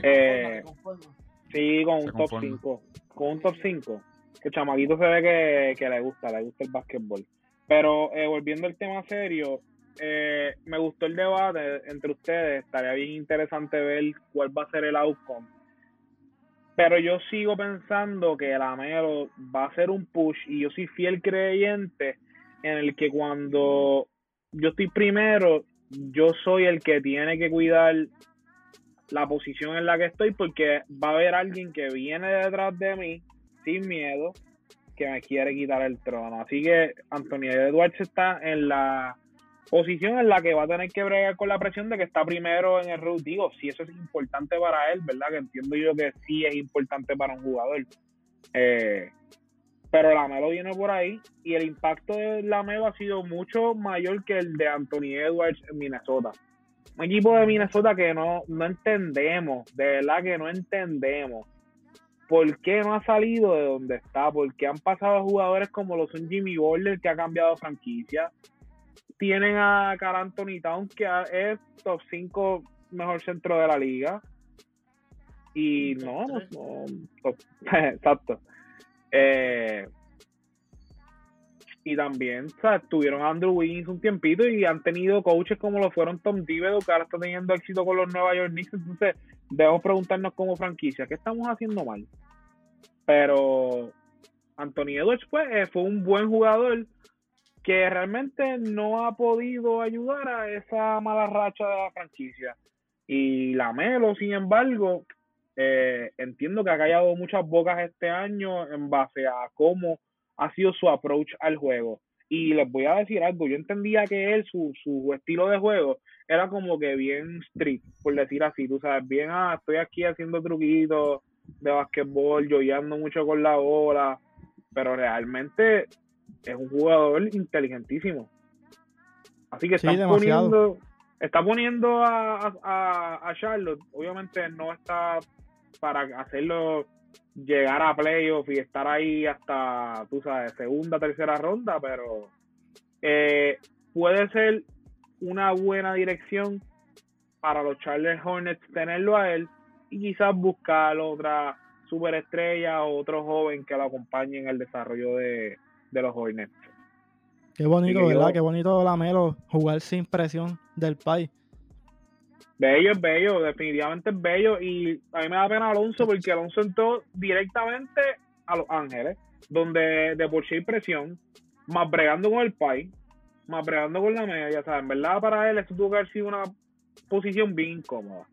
Eh, sí, con un top 5. Con un top 5. Que chamaquito se ve que, le gusta, le gusta el básquetbol. Pero eh, volviendo al tema serio, eh, me gustó el debate entre ustedes. Estaría bien interesante ver cuál va a ser el outcome. Pero yo sigo pensando que la Melo va a ser un push y yo soy fiel creyente en el que cuando yo estoy primero, yo soy el que tiene que cuidar la posición en la que estoy porque va a haber alguien que viene detrás de mí sin miedo que me quiere quitar el trono. Así que Antonio Edwards está en la posición en la que va a tener que bregar con la presión de que está primero en el root. Digo, si eso es importante para él, ¿verdad? Que entiendo yo que sí es importante para un jugador. Eh, pero la Melo viene por ahí y el impacto de la Melo ha sido mucho mayor que el de Anthony Edwards en Minnesota. Un equipo de Minnesota que no, no entendemos, de verdad que no entendemos por qué no ha salido de donde está, porque han pasado jugadores como lo son Jimmy Butler, que ha cambiado franquicia. Tienen a Carl Anthony Town, que es top 5 mejor centro de la liga. Y no, no, <laughs> exacto. Eh, y también, o sea, tuvieron Andrew Wiggins un tiempito y han tenido coaches como lo fueron Tom Thibodeau, que ahora está teniendo éxito con los Nueva York Knicks. Entonces, debemos preguntarnos como franquicia, ¿qué estamos haciendo mal? Pero Anthony Edwards pues, eh, fue un buen jugador que realmente no ha podido ayudar a esa mala racha de la franquicia. Y la Melo, sin embargo, eh, entiendo que ha callado muchas bocas este año en base a cómo ha sido su approach al juego. Y les voy a decir algo, yo entendía que él, su, su estilo de juego, era como que bien street, por decir así, tú sabes, bien, ah, estoy aquí haciendo truquitos de basquetbol, ando mucho con la bola, pero realmente es un jugador inteligentísimo. Así que está poniendo, está poniendo a, a, a Charlotte, obviamente no está para hacerlo llegar a playoff y estar ahí hasta, tú sabes, segunda, tercera ronda, pero eh, puede ser una buena dirección para los Charles Hornets tenerlo a él y quizás buscar otra superestrella o otro joven que lo acompañe en el desarrollo de, los Hornets. Qué bonito, ¿verdad? Qué bonito la Melo jugar sin presión del país. Bello, es bello, definitivamente es bello. Y a mí me da pena Alonso porque Alonso entró directamente a Los Ángeles, donde de por sí hay presión, más bregando con el país, más bregando con la media, ya sabes, en verdad para él esto tuvo que haber sido una posición bien incómoda.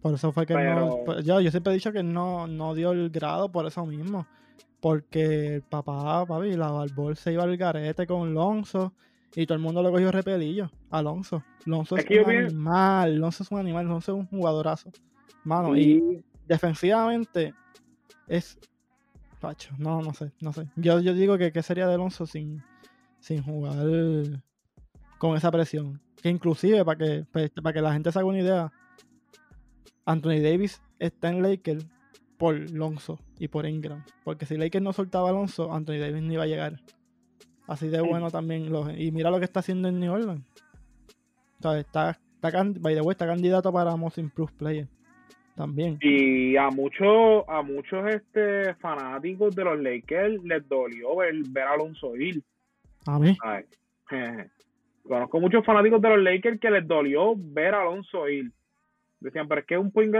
Por eso fue que no, pues, yo, yo siempre he dicho que no, no dio el grado por eso mismo. Porque el papá, papi, la Barbol se iba al garete con Alonso y todo el mundo lo cogió repelillo. Alonso. Alonso es, un animal. Alonso es un animal. Alonso es un jugadorazo. Mano, y defensivamente es. Pacho, no, no sé, no sé. Yo, yo digo que qué sería de Alonso sin, sin jugar con esa presión. Que inclusive, para que, pues, para que la gente se haga una idea, Anthony Davis está en Lakers por Alonso y por Ingram. Porque si Lakers no soltaba a Alonso, Anthony Davis no iba a llegar. Así de bueno también. y mira lo que está haciendo en New Orleans. O está, está, by the way, está candidato para Most Improved Player. También. Y a muchos a muchos este fanáticos de los Lakers les dolió ver, ver a Alonso ir. A mí. <laughs> Conozco muchos fanáticos de los Lakers que les dolió ver a Alonso ir. Decían, pero es que un point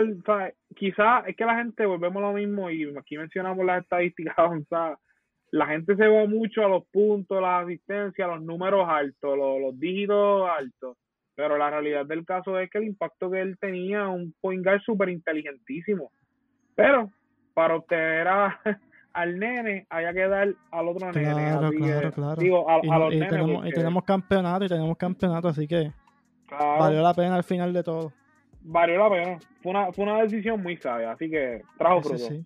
quizás es que la gente, volvemos a lo mismo, y aquí mencionamos las estadísticas <laughs> avanzadas, la gente se va mucho a los puntos, la asistencia, los números altos, los, dígitos altos. Pero la realidad del caso es que el impacto que él tenía, un point guard súper inteligentísimo. Pero para obtener <laughs> al nene, haya que dar al otro nene. Claro, claro. Digo, a, los y Tenemos, y tenemos campeonato, y tenemos campeonato, así que valió la pena al final de todo. Valió la pena. Fue una, fue una decisión muy sabia, así que trajo fruto. Sí,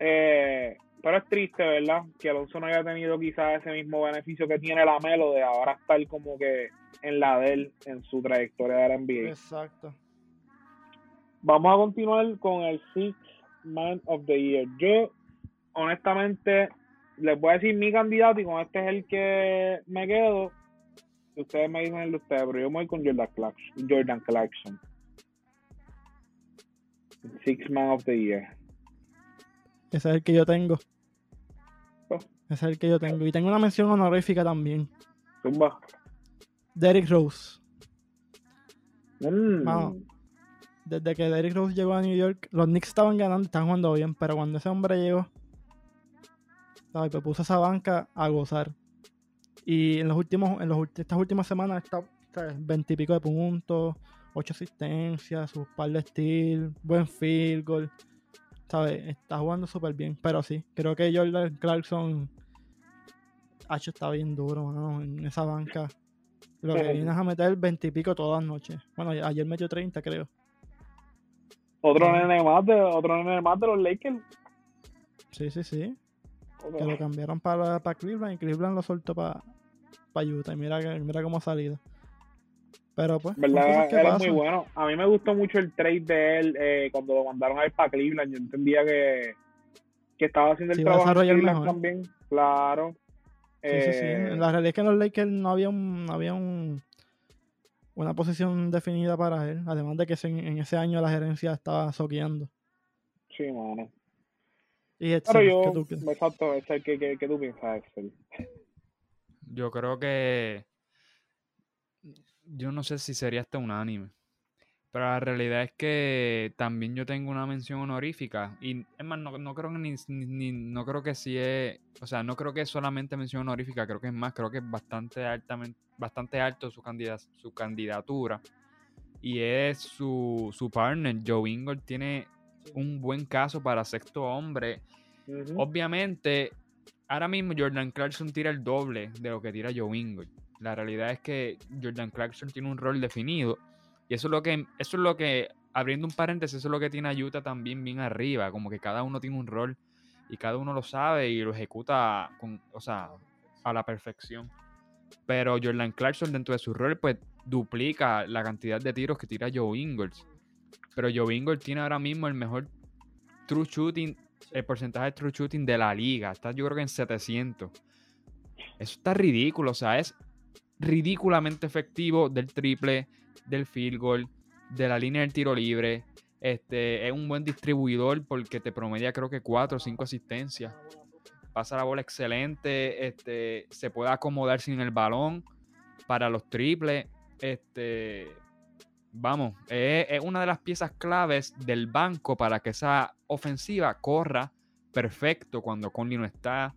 eh, pero es triste, ¿verdad? Que Alonso no haya tenido quizás ese mismo beneficio que tiene la Melo de ahora estar como que en la de él en su trayectoria de la NBA. Exacto. Vamos a continuar con el Six Man of the Year. Yo, honestamente, les voy a decir mi candidato y con este es el que me quedo. Ustedes me dicen el de ustedes, pero yo me voy con Jordan Clarkson. Jordan Clarkson. Six Man of the Year. Ese es el que yo tengo. Ese es el que yo tengo. Y tengo una mención honorífica también. Zumba. Derrick Rose. Mm. Mano, desde que Derrick Rose llegó a New York, los Knicks estaban ganando, estaban jugando bien, pero cuando ese hombre llegó, ¿sabes? Pues puso esa banca a gozar. Y en los últimos, en los, estas últimas semanas está ¿sabes? 20 y pico de puntos, 8 asistencias, sus par de steals, buen field goal. ¿Sabes? Está jugando súper bien. Pero sí, creo que Jordan Clarkson Hacho está bien duro, mano, en esa banca. Lo que vienes a meter 20 y pico todas las noches. Bueno, ayer metió 30, creo. Otro nene más de, otro nene más de los Lakers. Sí, sí, sí. Que lo cambiaron para, para Cleveland y Cleveland lo soltó para, para Utah. Y mira, que- mira cómo ha salido. Pero pues, ¿Verdad? Él es muy bueno. A mí me gustó mucho el trade de él eh, cuando lo mandaron a ir para Cleveland. Yo entendía que, que estaba haciendo el a trabajo en Cleveland también. Claro. Sí, sí, sí. Eh, La realidad es que en los Lakers no había un, no había un una posición definida para él. Además de que en ese año la gerencia estaba soqueando. Sí, mano. Y Edson, Pero ¿qué yo, tú crees? exacto, Excel, ¿qué, qué, qué tú piensas, Excel? Yo creo que. Yo no sé si sería hasta unánime. Pero la realidad es que también yo tengo una mención honorífica. Y es más, no, no creo que ni, ni- no creo que sí es. O sea, no creo que es solamente mención honorífica, creo que es más, creo que es bastante altamente, bastante alto su candida- su candidatura. Y es su, su partner, Joe Ingold, tiene un buen caso para sexto hombre. Obviamente, ahora mismo Jordan Clarkson tira el doble de lo que tira Joe Ingles. La realidad es que Jordan Clarkson tiene un rol definido. Y eso es lo que, eso es lo que, abriendo un paréntesis, eso es lo que tiene Utah también bien arriba. Como que cada uno tiene un rol y cada uno lo sabe y lo ejecuta con, o sea, a la perfección. Pero Jordan Clarkson dentro de su rol, pues duplica la cantidad de tiros que tira Joe Ingles. Pero Joe Ingles tiene ahora mismo el mejor true shooting, el porcentaje de true shooting de la liga. Está yo creo que en 700. Eso está ridículo, o sea, es ridículamente efectivo del triple, del field goal, de la línea del tiro libre. Este, es un buen distribuidor porque te promedia creo que 4 o 5 asistencias. Pasa la bola excelente, este, se puede acomodar sin el balón para los triples. Este, vamos, es, una de las piezas claves del banco para que esa ofensiva corra perfecto cuando Conley no está,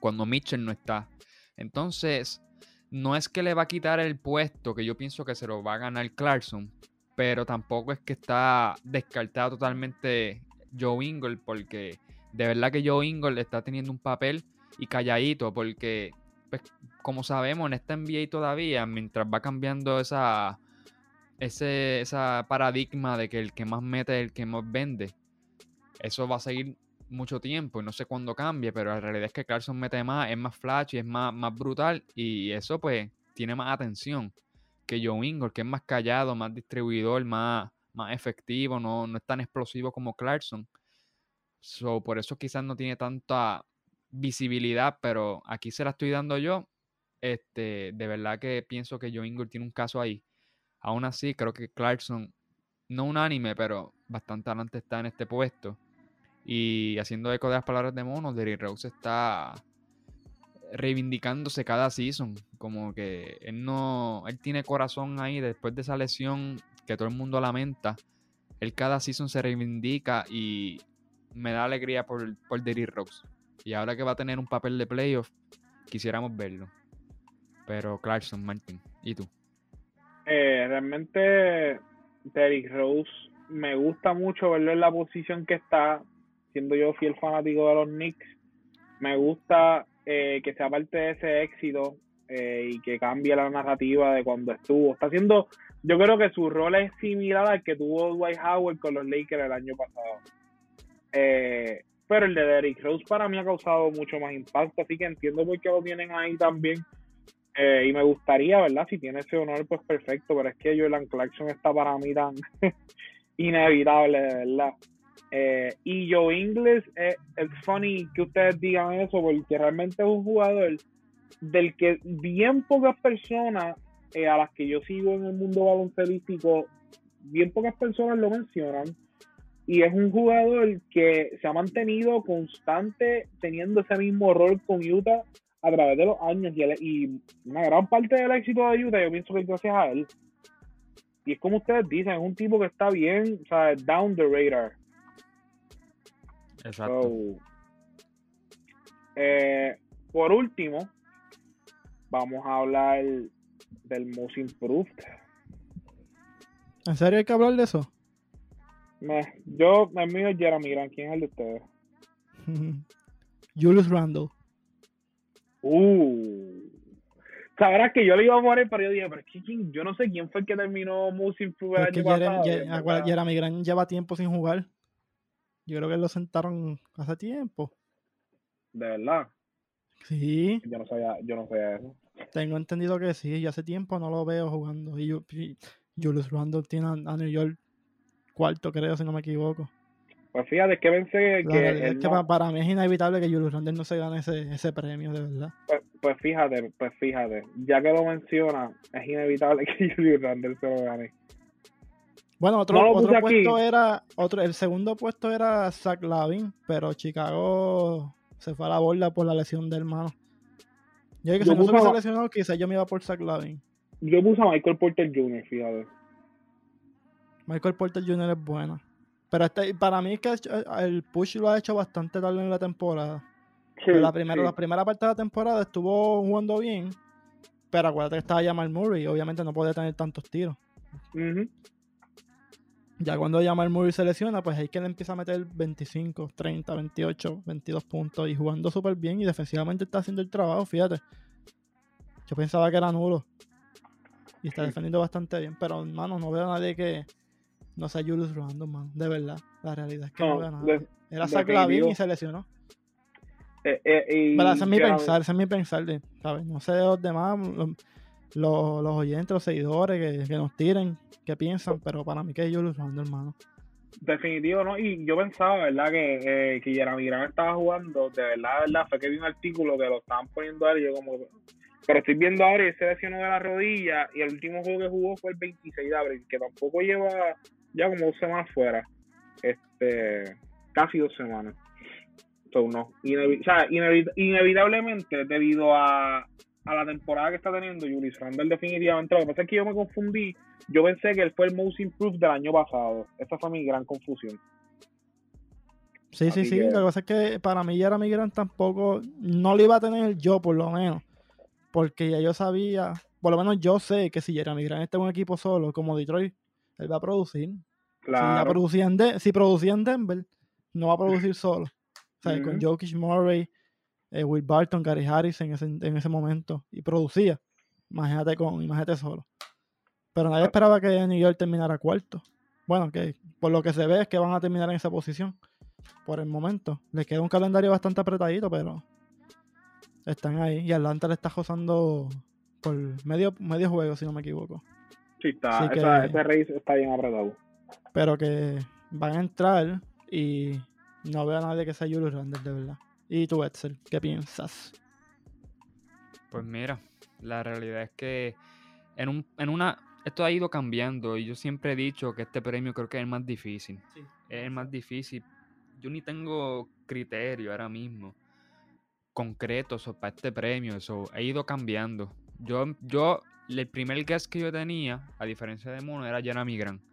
cuando Mitchell no está. Entonces, no es que le va a quitar el puesto, que yo pienso que se lo va a ganar Clarkson, pero tampoco es que está descartado totalmente Joe Ingle, porque de verdad que Joe Ingle está teniendo un papel y calladito, porque pues, como sabemos en esta NBA todavía, mientras va cambiando esa, ese esa paradigma de que el que más mete es el que más vende, eso va a seguir mucho tiempo y no sé cuándo cambie, pero la realidad es que Clarkson mete más, es más flash y es más, más brutal y eso pues tiene más atención que Joe Ingles, que es más callado, más distribuidor, más, más efectivo, no, no es tan explosivo como Clarkson. So, por eso quizás no tiene tanta visibilidad, pero aquí se la estoy dando yo. Este, de verdad que pienso que Joe Ingles tiene un caso ahí. Aún así, creo que Clarkson, no unánime, pero bastante adelante está en este puesto. Y haciendo eco de las palabras de Mono, Derrick Rose está reivindicándose cada season. Como que él no. Él tiene corazón ahí después de esa lesión que todo el mundo lamenta. Él cada season se reivindica y me da alegría por, por Derrick Rose. Y ahora que va a tener un papel de playoff, quisiéramos verlo. Pero Clarkson, Martin, ¿y tú? Eh, realmente, Derrick Rose me gusta mucho verlo en la posición que está, siendo yo fiel fanático de los Knicks. Me gusta eh, que sea parte de ese éxito eh, y que cambie la narrativa de cuando estuvo. Está haciendo, yo creo que su rol es similar al que tuvo Dwight Howard con los Lakers el año pasado. Eh, pero el de Derrick Rose para mí ha causado mucho más impacto, así que entiendo por qué lo tienen ahí también. Eh, y me gustaría, ¿verdad? Si tiene ese honor, pues perfecto, pero es que Jordan Clarkson está para mí tan <laughs> inevitable, verdad. Eh, y Joe Ingles, eh, es funny que ustedes digan eso, porque realmente es un jugador del que bien pocas personas a las que yo sigo en el mundo baloncelístico, bien pocas personas lo mencionan. Y es un jugador que se ha mantenido constante teniendo ese mismo rol con Utah a través de los años y, el- y una gran parte del éxito de Utah yo pienso que es gracias a él. Y es como ustedes dicen, es un tipo que está bien, o sea, down the radar. Exacto. So, eh, por último, vamos a hablar del Most Improved. ¿En serio hay que hablar de eso? Me- yo, el mío es Jeremy Grant. ¿Quién es el de ustedes? <laughs> Julius Randle. Uh. Sabrás que yo le iba a poner, pero yo dije, pero es que quién- yo no sé quién fue el que terminó Improved el año pasado. Ye- y en acuérdate, verdad- Jeremy Grant lleva tiempo sin jugar. Yo creo que lo sentaron hace tiempo. De verdad, Sí, yo no sabía, yo no sabía eso. tengo entendido que sí. Yo hace tiempo no lo veo jugando. Y, Ju- y Julius Randle tiene a, a New York cuarto, creo, si no me equivoco. Pues fíjate que pensé que, es que no- pa- para mí es inevitable que Julius Randle no se gane ese, ese premio, de verdad. pues, pues fíjate, pues fíjate, ya que lo menciona, es inevitable <laughs> que Julius Randle se lo gane. Bueno, otro, No otro puesto aquí. era, otro, el segundo puesto era Zach Lavin, pero Chicago se fue a la borda por la lesión del hermano. Yo que Yo si no se a- lesionado, quizás yo me iba por Zach Lavin. Yo puse a Michael Porter Jr., fíjate. Michael Porter Jr. es buena. Pero este, para mí es que el push lo ha hecho bastante tarde en la temporada. Pero la, primera, sí. la primera parte de la temporada estuvo jugando bien. Pero acuérdate que estaba Jamal Murray y obviamente no podía tener tantos tiros. Ujú. Ya cuando Jamal Murray se lesiona, pues ahí que él empieza a meter 25, 30, 28, 22 puntos y jugando súper bien y defensivamente está haciendo el trabajo, fíjate. Yo pensaba que era nulo. Y está Sí. defendiendo bastante bien, pero hermano, no veo a nadie que no sea Julius Randle, man. De verdad, la realidad es que no, No, de- Era Zach definitivo. Lavin y se lesionó. eh, eh, y Pero ese es mi pensar, ese es mi pensar, de, ¿sabes? No sé de los demás, los, los, los oyentes, los seguidores que, que nos tiren, que piensan, pero para mí que es Julius Randle, hermano. Definitivo, ¿no? Y yo pensaba, ¿verdad? Que, eh, que Jeremy Grant estaba jugando, de verdad, de verdad, fue que vi un artículo que lo estaban poniendo a él y yo como... Pero estoy viendo ahora y se lesionó de la rodilla y el último juego que jugó fue el 26 de abril, que tampoco lleva ya como dos semanas fuera. Este, casi dos semanas. So, no. Inevi- o sea, inevi- inevitablemente, debido a, a la temporada que está teniendo Julius Randle, definitivamente. Lo que pasa es que yo me confundí. Yo pensé que él fue el most improved del año pasado. Esa fue mi gran confusión. Sí, sí, Así sí. que- Lo que pasa es que para mí Jeremy Grant tampoco no lo iba a tener yo, por lo menos. Porque ya yo sabía, por lo menos yo sé que si Jeremy Grant está en un equipo solo, como Detroit, él va a producir. Si, Claro. producía en De- si producía en Denver, no va a producir solo. O sea, con. Jokic Murray, eh, Will Barton, Gary Harris en ese, en ese momento. Y producía. Imagínate con, imagínate solo. Pero nadie esperaba que New York terminara cuarto. Bueno, que por lo que se ve es que van a terminar en esa posición. Por el momento. Les queda un calendario bastante apretadito, pero están ahí. Y Atlanta le está gozando por medio, medio juego, si no me equivoco. Sí, está. Que- esa- ese race está bien apretado. Pero que van a entrar y no veo a nadie que sea Julius Randle, de verdad. ¿Y tú, Edsel, qué piensas? Pues mira, la realidad es que en, un, en una. Esto ha ido cambiando y yo siempre he dicho que este premio creo que es el más difícil. Sí. Es el más difícil. Yo ni tengo criterio ahora mismo concreto so- para este premio. Eso he ido cambiando. Yo, yo, el primer guess que yo tenía, a diferencia de Mono, era Jeremy Grant.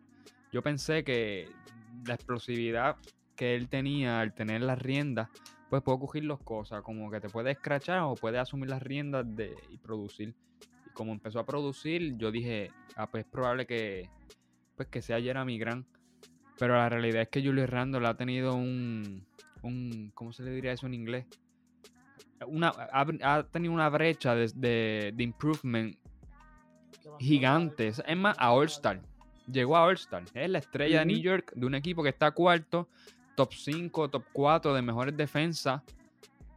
Yo pensé que la explosividad que él tenía al tener las riendas, pues puede coger las cosas, como que te puede escrachar o puede asumir las riendas de, y producir. Y como empezó a producir, yo dije, ah, pues es probable que, pues que sea Jeremy Grant. Pero la realidad es que Julius Randle ha tenido un, un ¿cómo se le diría eso en inglés? Una, ha, ha tenido una brecha de, de, de improvement gigante. Es es más, a All-Star. Llegó a All-Star. Es la estrella de New. York de un equipo que está cuarto, top 5, top 4 de mejores defensas.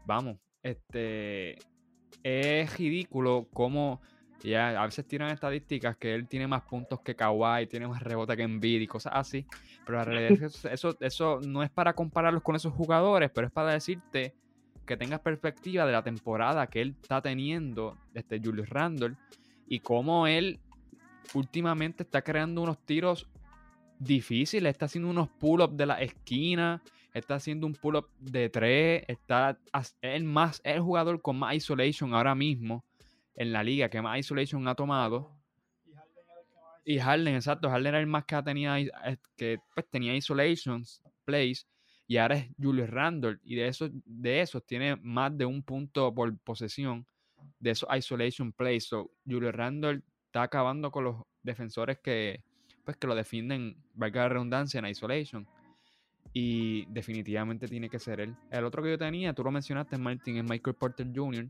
Vamos, este. Es ridículo cómo. Ya, a veces tiran estadísticas que él tiene más puntos que Kawhi, tiene más rebote que Embiid y cosas así. Pero la realidad es que eso, eso, eso no es para compararlos con esos jugadores, pero es para decirte que tengas perspectiva de la temporada que él está teniendo, este Julius Randle, y cómo él últimamente está creando unos tiros difíciles, está haciendo unos pull-ups de la esquina, está haciendo un pull-up de 3, está el, más, el jugador con más isolation ahora mismo en la liga, que más isolation ha tomado. Y Harden, exacto, Harden era el más que tenía, eh, que pues, tenía isolations, plays, y ahora es Julius Randle, y de esos, de esos tiene más de un punto por posesión de esos isolation plays. So, Julius Randle está acabando con los defensores que, pues, que lo defienden, valga la redundancia, en isolation. Y definitivamente tiene que ser él. El otro que yo tenía, tú lo mencionaste, Martin, es Michael Porter Jr.,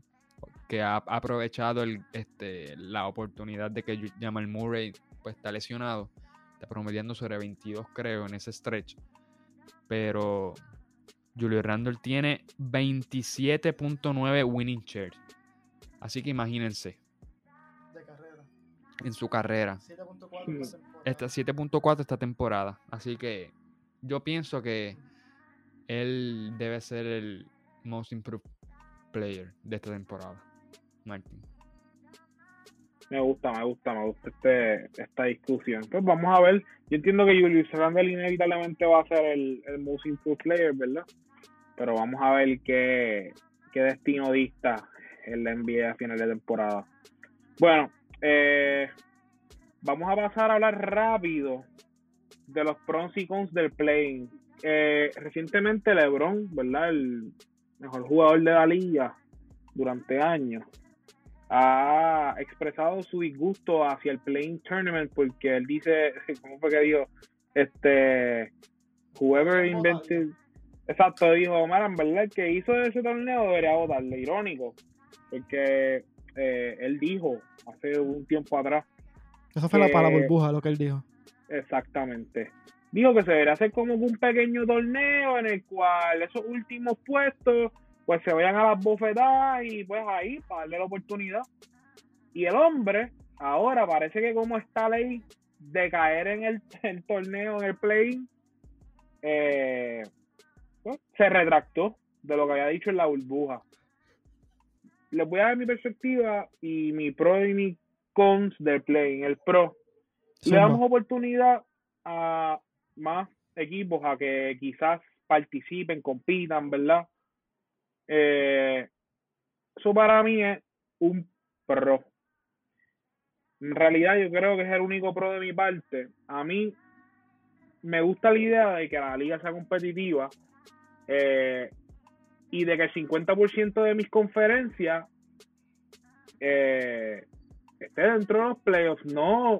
que ha, aprovechado el, este, la oportunidad de que Jamal Murray pues, está lesionado. Está promediando sobre 22, creo, en ese stretch. Pero Julio Randle tiene 27.9 winning share. Así que imagínense. En su carrera. 7.4 esta temporada. Así que yo pienso que él debe ser el most improved player de esta temporada. Martin. Me gusta, me gusta, me gusta este, esta discusión. Pues vamos a ver. Yo entiendo que Julius Randle inevitablemente va a ser el, el most improved player, ¿verdad? Pero vamos a ver qué, qué destino dista el NBA a final de temporada. Bueno, eh, vamos a pasar a hablar rápido de los pros y cons del playing. Eh, recientemente LeBron, ¿verdad? El mejor jugador de la liga durante años, ha expresado su disgusto hacia el playing tournament porque él dice, <laughs> ¿cómo fue que dijo? Este, whoever invented, exacto, dijo, Omar, en verdad el que hizo ese torneo debería votarle, irónico, porque eh, él dijo hace un tiempo atrás. Eso fue la para burbuja lo que él dijo. Exactamente. Dijo que se debería hacer como un pequeño torneo en el cual esos últimos puestos pues se vayan a las bofetadas y pues ahí para darle la oportunidad. Y el hombre ahora parece que como está ley de caer en el, <laughs> torneo, en el play, eh, pues, se retractó de lo que había dicho en la burbuja. Les voy a dar mi perspectiva y mi pro y mi cons del play. El pro, le damos oportunidad a más equipos a que quizás participen, compitan, ¿verdad? Eh, eso para mí es un pro. En realidad yo creo que es el único pro de mi parte. A mí me gusta la idea de que la liga sea competitiva eh, y de que el 50% de mis conferencias eh, esté dentro de los playoffs, no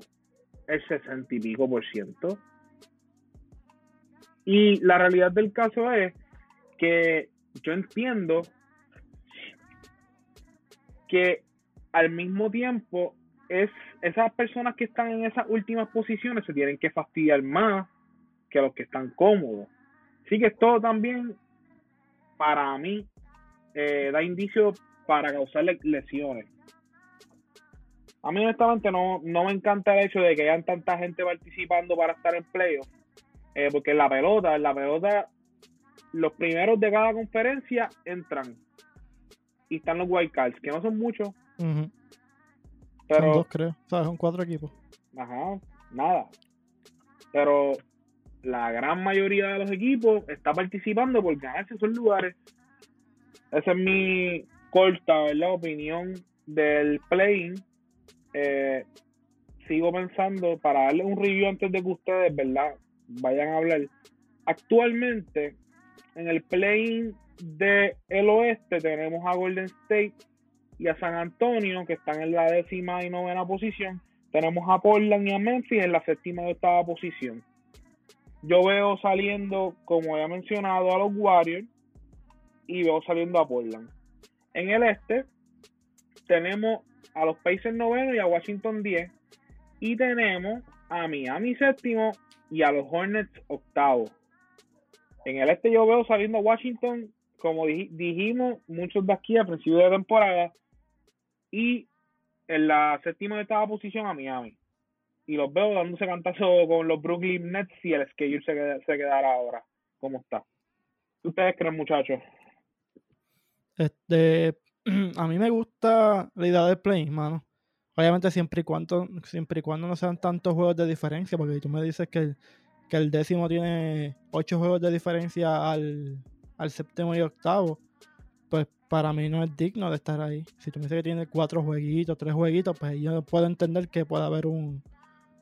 el 60 y pico por ciento. Y la realidad del caso es que yo entiendo que al mismo tiempo es esas personas que están en esas últimas posiciones se tienen que fastidiar más que los que están cómodos. Así que esto también, para mí, eh, da indicios para causarle lesiones. A mí honestamente no, no me encanta el hecho de que hayan tanta gente participando para estar en playoff, eh, porque en la pelota, en la pelota, los primeros de cada conferencia entran y están los white cards, que no son muchos. Pero, son dos, creo. O sea, son cuatro equipos. Ajá, nada. Pero la gran mayoría de los equipos está participando por ganarse esos lugares. Esa es mi corta, ¿verdad? Opinión del playing. Eh, sigo pensando, para darle un review antes de que ustedes, ¿verdad? Vayan a hablar. Actualmente, en el playing del el oeste tenemos a Golden State y a San Antonio, que están en la décima y novena posición. Tenemos a Portland y a Memphis en la séptima y octava posición. Yo veo saliendo, como ya mencionado, a los Warriors y veo saliendo a Portland. En el este tenemos a los Pacers noveno y a Washington 10. Y tenemos a Miami séptimo y a los Hornets octavo. En el este yo veo saliendo a Washington, como dijimos, muchos de aquí a principio de temporada. Y en la séptima y octava posición a Miami. Y los veo dándose cantazo con los Brooklyn Nets y el Skate se, se quedará ahora. ¿Cómo está? ¿Qué ustedes creen, muchachos? Este, <clears throat> a mí me gusta la idea del play, mano. Obviamente siempre y cuando siempre y cuando no sean tantos juegos de diferencia, porque tú me dices que, que el décimo tiene ocho juegos de diferencia al, al séptimo y octavo, pues para mí no es digno de estar ahí. Si tú me dices que tiene cuatro jueguitos, tres jueguitos, pues yo puedo entender que pueda haber un,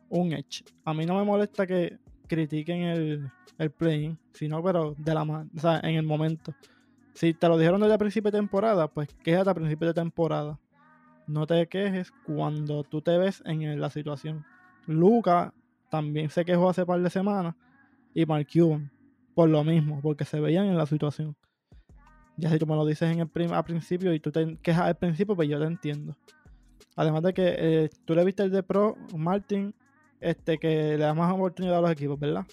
un edge. A mí no me molesta que critiquen el, el playing, sino pero de la o sea, en el momento. Si te lo dijeron desde el principio de temporada, pues quéjate a principio de temporada. No te quejes cuando tú te ves en la situación. Luca también se quejó hace par de semanas y Mark Cuban por lo mismo, porque se veían en la situación. Ya si tú me lo dices en el prim al principio y tú te quejas al principio, pues yo te entiendo. Además de que eh, tú le viste el de Pro, Martin, este que le da más oportunidad a los equipos, ¿verdad?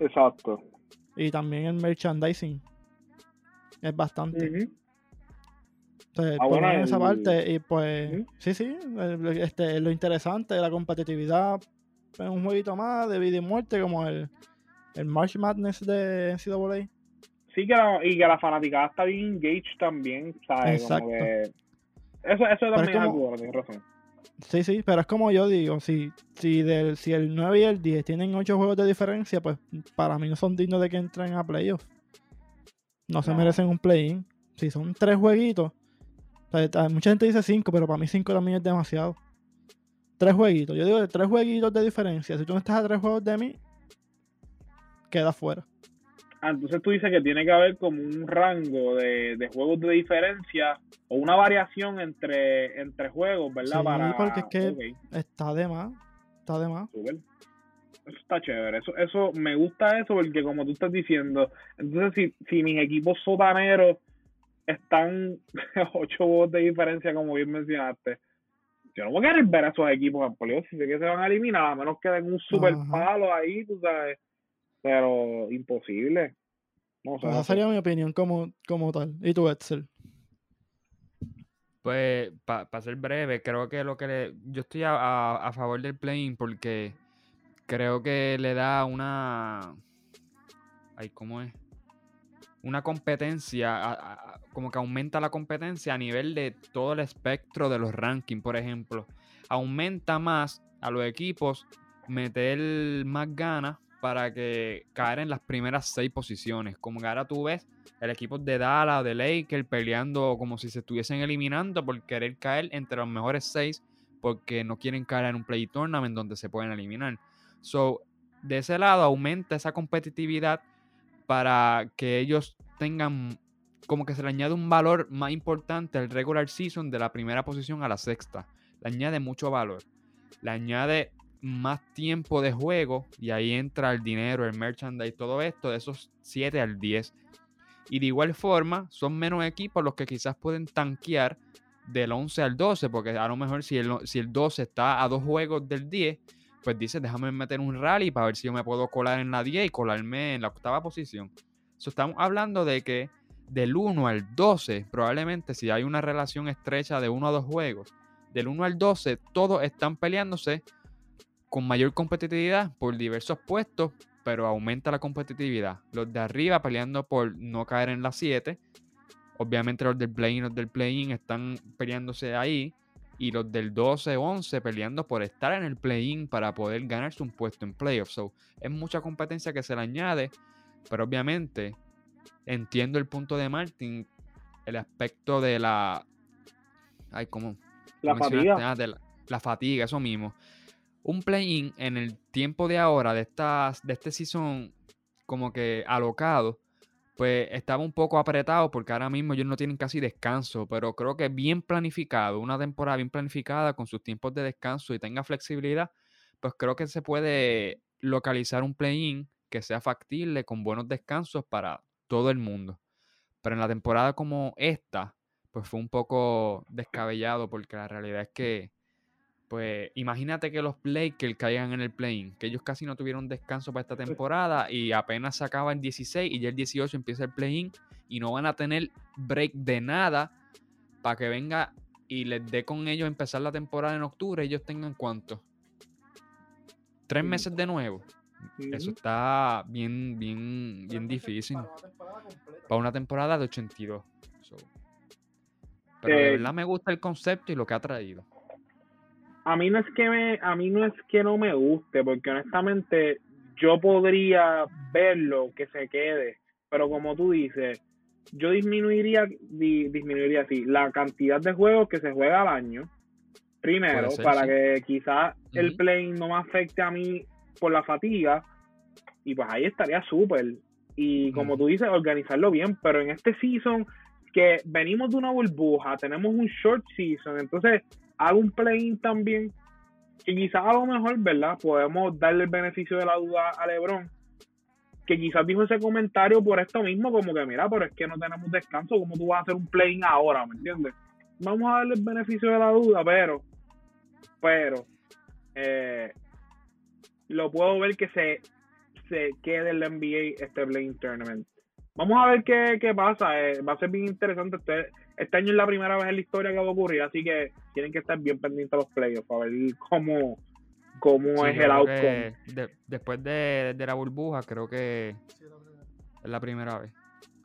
Exacto. Y también el merchandising es bastante. Entonces, ah, en esa parte y pues sí, sí, este, lo interesante de la competitividad en un jueguito más de vida y muerte como el, el March Madness de NCAA. Sí, que la, y que la fanaticada está bien engaged también, ¿sabes? Exacto. Eso, eso también es, algo, tienes razón. Sí, sí, pero es como yo digo, si, si, del, si el 9 y el 10 tienen 8 juegos de diferencia, pues para mí no son dignos de que entren a playoffs. No, se merecen un play-in. Si son 3 jueguitos, mucha gente dice 5, pero para mí 5 también es demasiado. 3 jueguitos, yo digo 3 jueguitos de diferencia. Si tú no estás a 3 juegos de mí, queda fuera. Ah, entonces tú dices que tiene que haber como un rango de, de juegos de diferencia o una variación entre, entre juegos, ¿verdad? Sí, porque es que está de más. Está de más. Eso está chévere. Eso, eso, me gusta eso porque como tú estás diciendo, entonces si, si mis equipos sotaneros están <laughs> ocho juegos de diferencia, como bien mencionaste, yo no voy a querer ver a esos equipos en si sé que se van a eliminar, a menos que den un super palo ahí, tú sabes pero imposible. No, Esa sería mi opinión como, como tal. ¿Y tú, Edsel? Pues, para ser breve, creo que lo que le, yo estoy a, favor del playing porque creo que le da una. Ay, ¿cómo es? Una competencia, como que aumenta la competencia a nivel de todo el espectro de los rankings, por ejemplo. Aumenta más a los equipos meter más ganas para que caer en las primeras seis posiciones. Como que ahora tú ves el equipo de Dallas, de Lakers peleando como si se estuviesen eliminando por querer caer entre los mejores seis porque no quieren caer en un play tournament donde se pueden eliminar. So, de ese lado aumenta esa competitividad para que ellos tengan como que se le añade un valor más importante al regular season de la primera posición a la sexta. Le añade mucho valor. Le añade más tiempo de juego y ahí entra el dinero, el merchandise, todo esto, de esos 7 al 10. Y de igual forma, son menos equipos los que quizás pueden tanquear del 11 al 12, porque a lo mejor si el, si el 12 está a dos juegos del 10, pues dice, déjame meter un rally para ver si yo me puedo colar en la 10 y colarme en la octava posición. So, estamos hablando de que del 1 al 12, probablemente si hay una relación estrecha de 1 a 2 juegos, del 1 al 12 todos están peleándose con mayor competitividad por diversos puestos, pero aumenta la competitividad. Los de arriba peleando por no caer en las 7. Obviamente los del play-in, los del play-in están peleándose ahí. Y los del 12-11 peleando por estar en el play-in para poder ganarse un puesto en playoffs. So, es mucha competencia que se le añade. Pero obviamente entiendo el punto de Martin. El aspecto de la... Ay, ¿cómo? La fatiga. Ah, de la fatiga, eso mismo un play-in en el tiempo de ahora, de, estas, de este season como que alocado, pues estaba un poco apretado porque ahora mismo ellos no tienen casi descanso, pero creo que bien planificado, una temporada bien planificada con sus tiempos de descanso y tenga flexibilidad, pues creo que se puede localizar un play-in que sea factible con buenos descansos para todo el mundo. Pero en la temporada como esta, pues fue un poco descabellado porque la realidad es que pues imagínate que los Lakers caigan en el play-in, que ellos casi no tuvieron descanso para esta temporada y apenas se acaba el 16 y ya el 18 empieza el play-in y no van a tener break de nada para que venga y les dé con ellos empezar la temporada en octubre, ellos tengan cuánto? Tres meses de nuevo. Eso está bien, bien, bien difícil. Para una temporada de 82. Pero de eh, verdad me gusta el concepto y lo que ha traído a mí no es que me, a mí no es que no me guste, porque honestamente yo podría verlo que se quede, pero como tú dices, yo disminuiría, disminuiría así, la cantidad de juegos que se juega al año, primero, para que quizás el play no me afecte a mí por la fatiga, y pues ahí estaría súper. Y como tú dices, organizarlo bien, pero en este season que venimos de una burbuja, tenemos un short season, entonces hago un play también, y quizás a lo mejor, ¿verdad? Podemos darle el beneficio de la duda a Lebron que quizás dijo ese comentario por esto mismo, como que mira, pero es que no tenemos descanso, ¿cómo tú vas a hacer un play ahora? ¿Me entiendes? Vamos a darle el beneficio de la duda, pero, pero, eh, lo puedo ver que se, se quede el NBA este playing tournament. Vamos a ver qué, qué pasa, eh, va a ser bien interesante. Este, este año es la primera vez en la historia que va a ocurrir, así que tienen que estar bien pendientes a los playoffs para ver cómo, cómo es el outcome. después de, la burbuja, creo que es la primera vez.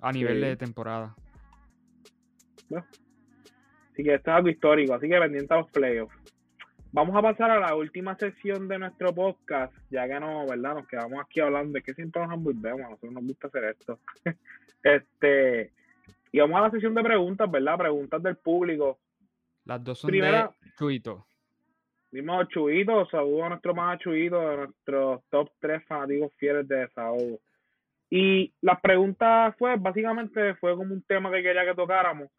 A nivel de temporada. así que esto es algo histórico, así que pendiente a los playoffs. Vamos a pasar a la última sección de nuestro podcast, ya que no, ¿verdad? Nos quedamos aquí hablando de que siempre nos envolvemos, a nosotros nos gusta hacer esto. <laughs> este, y vamos a la sección de preguntas, ¿verdad? Preguntas del público. Las dos son Primera, de Chuito. Dimos Chuito, saludos a nuestro más Chuito, a nuestros top 3 fanáticos fieles de desahogo. Y la pregunta fue, básicamente fue como un tema que quería que tocáramos,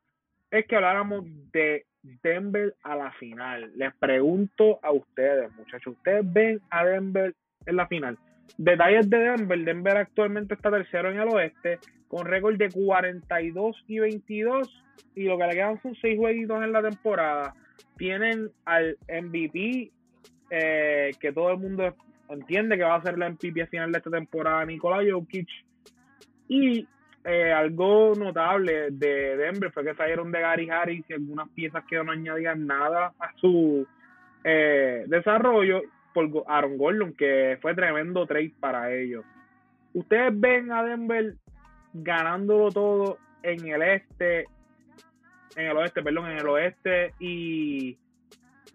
es que habláramos de Denver a la final. Les pregunto a ustedes, muchachos, ¿ustedes ven a Denver en la final? Detalles de Denver, Denver actualmente está tercero en el oeste, con récord de 42 y 22, y lo que le quedan son 6 jueguitos en la temporada. Tienen al MVP eh, que todo el mundo entiende que va a ser la MVP a final de esta temporada, Nikola Jokic. Y eh, algo notable de Denver fue que salieron de Gary Harris y algunas piezas que no añadían nada a su eh, desarrollo por Aaron Gordon, que fue tremendo trade para ellos. Ustedes ven a Denver ganándolo todo en el este en el oeste, perdón, en el oeste y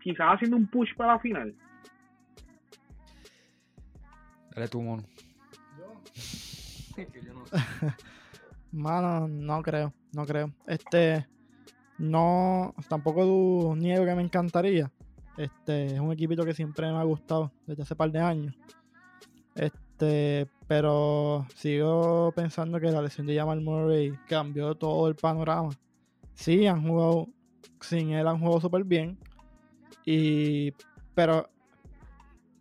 quizás haciendo un push para la final. Dale tu mono. <laughs> Mano, no creo, no creo. Este, no, tampoco niego que me encantaría. Este, es un equipito que siempre me ha gustado desde hace par de años. Este, pero sigo pensando que la lesión de Jamal Murray cambió todo el panorama sí, han jugado, sin él han jugado súper bien. Y, pero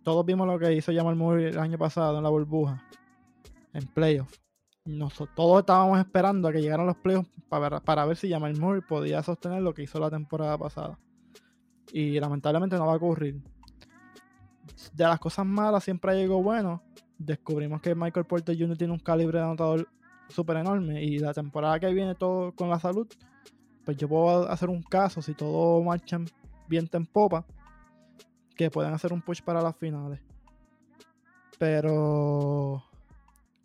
todos vimos lo que hizo Jamal Murray el año pasado en la burbuja, en playoffs. Nosotros, todos estábamos esperando a que llegaran los playoffs para, para ver si Jamal Murray podía sostener lo que hizo la temporada pasada. Y lamentablemente no va a ocurrir. De las cosas malas siempre llegó bueno. Descubrimos que Michael Porter Jr. tiene un calibre de anotador súper enorme. Y la temporada que viene todo con la salud pues yo puedo hacer un caso, si todo marcha bien en popa, que pueden hacer un push para las finales. Pero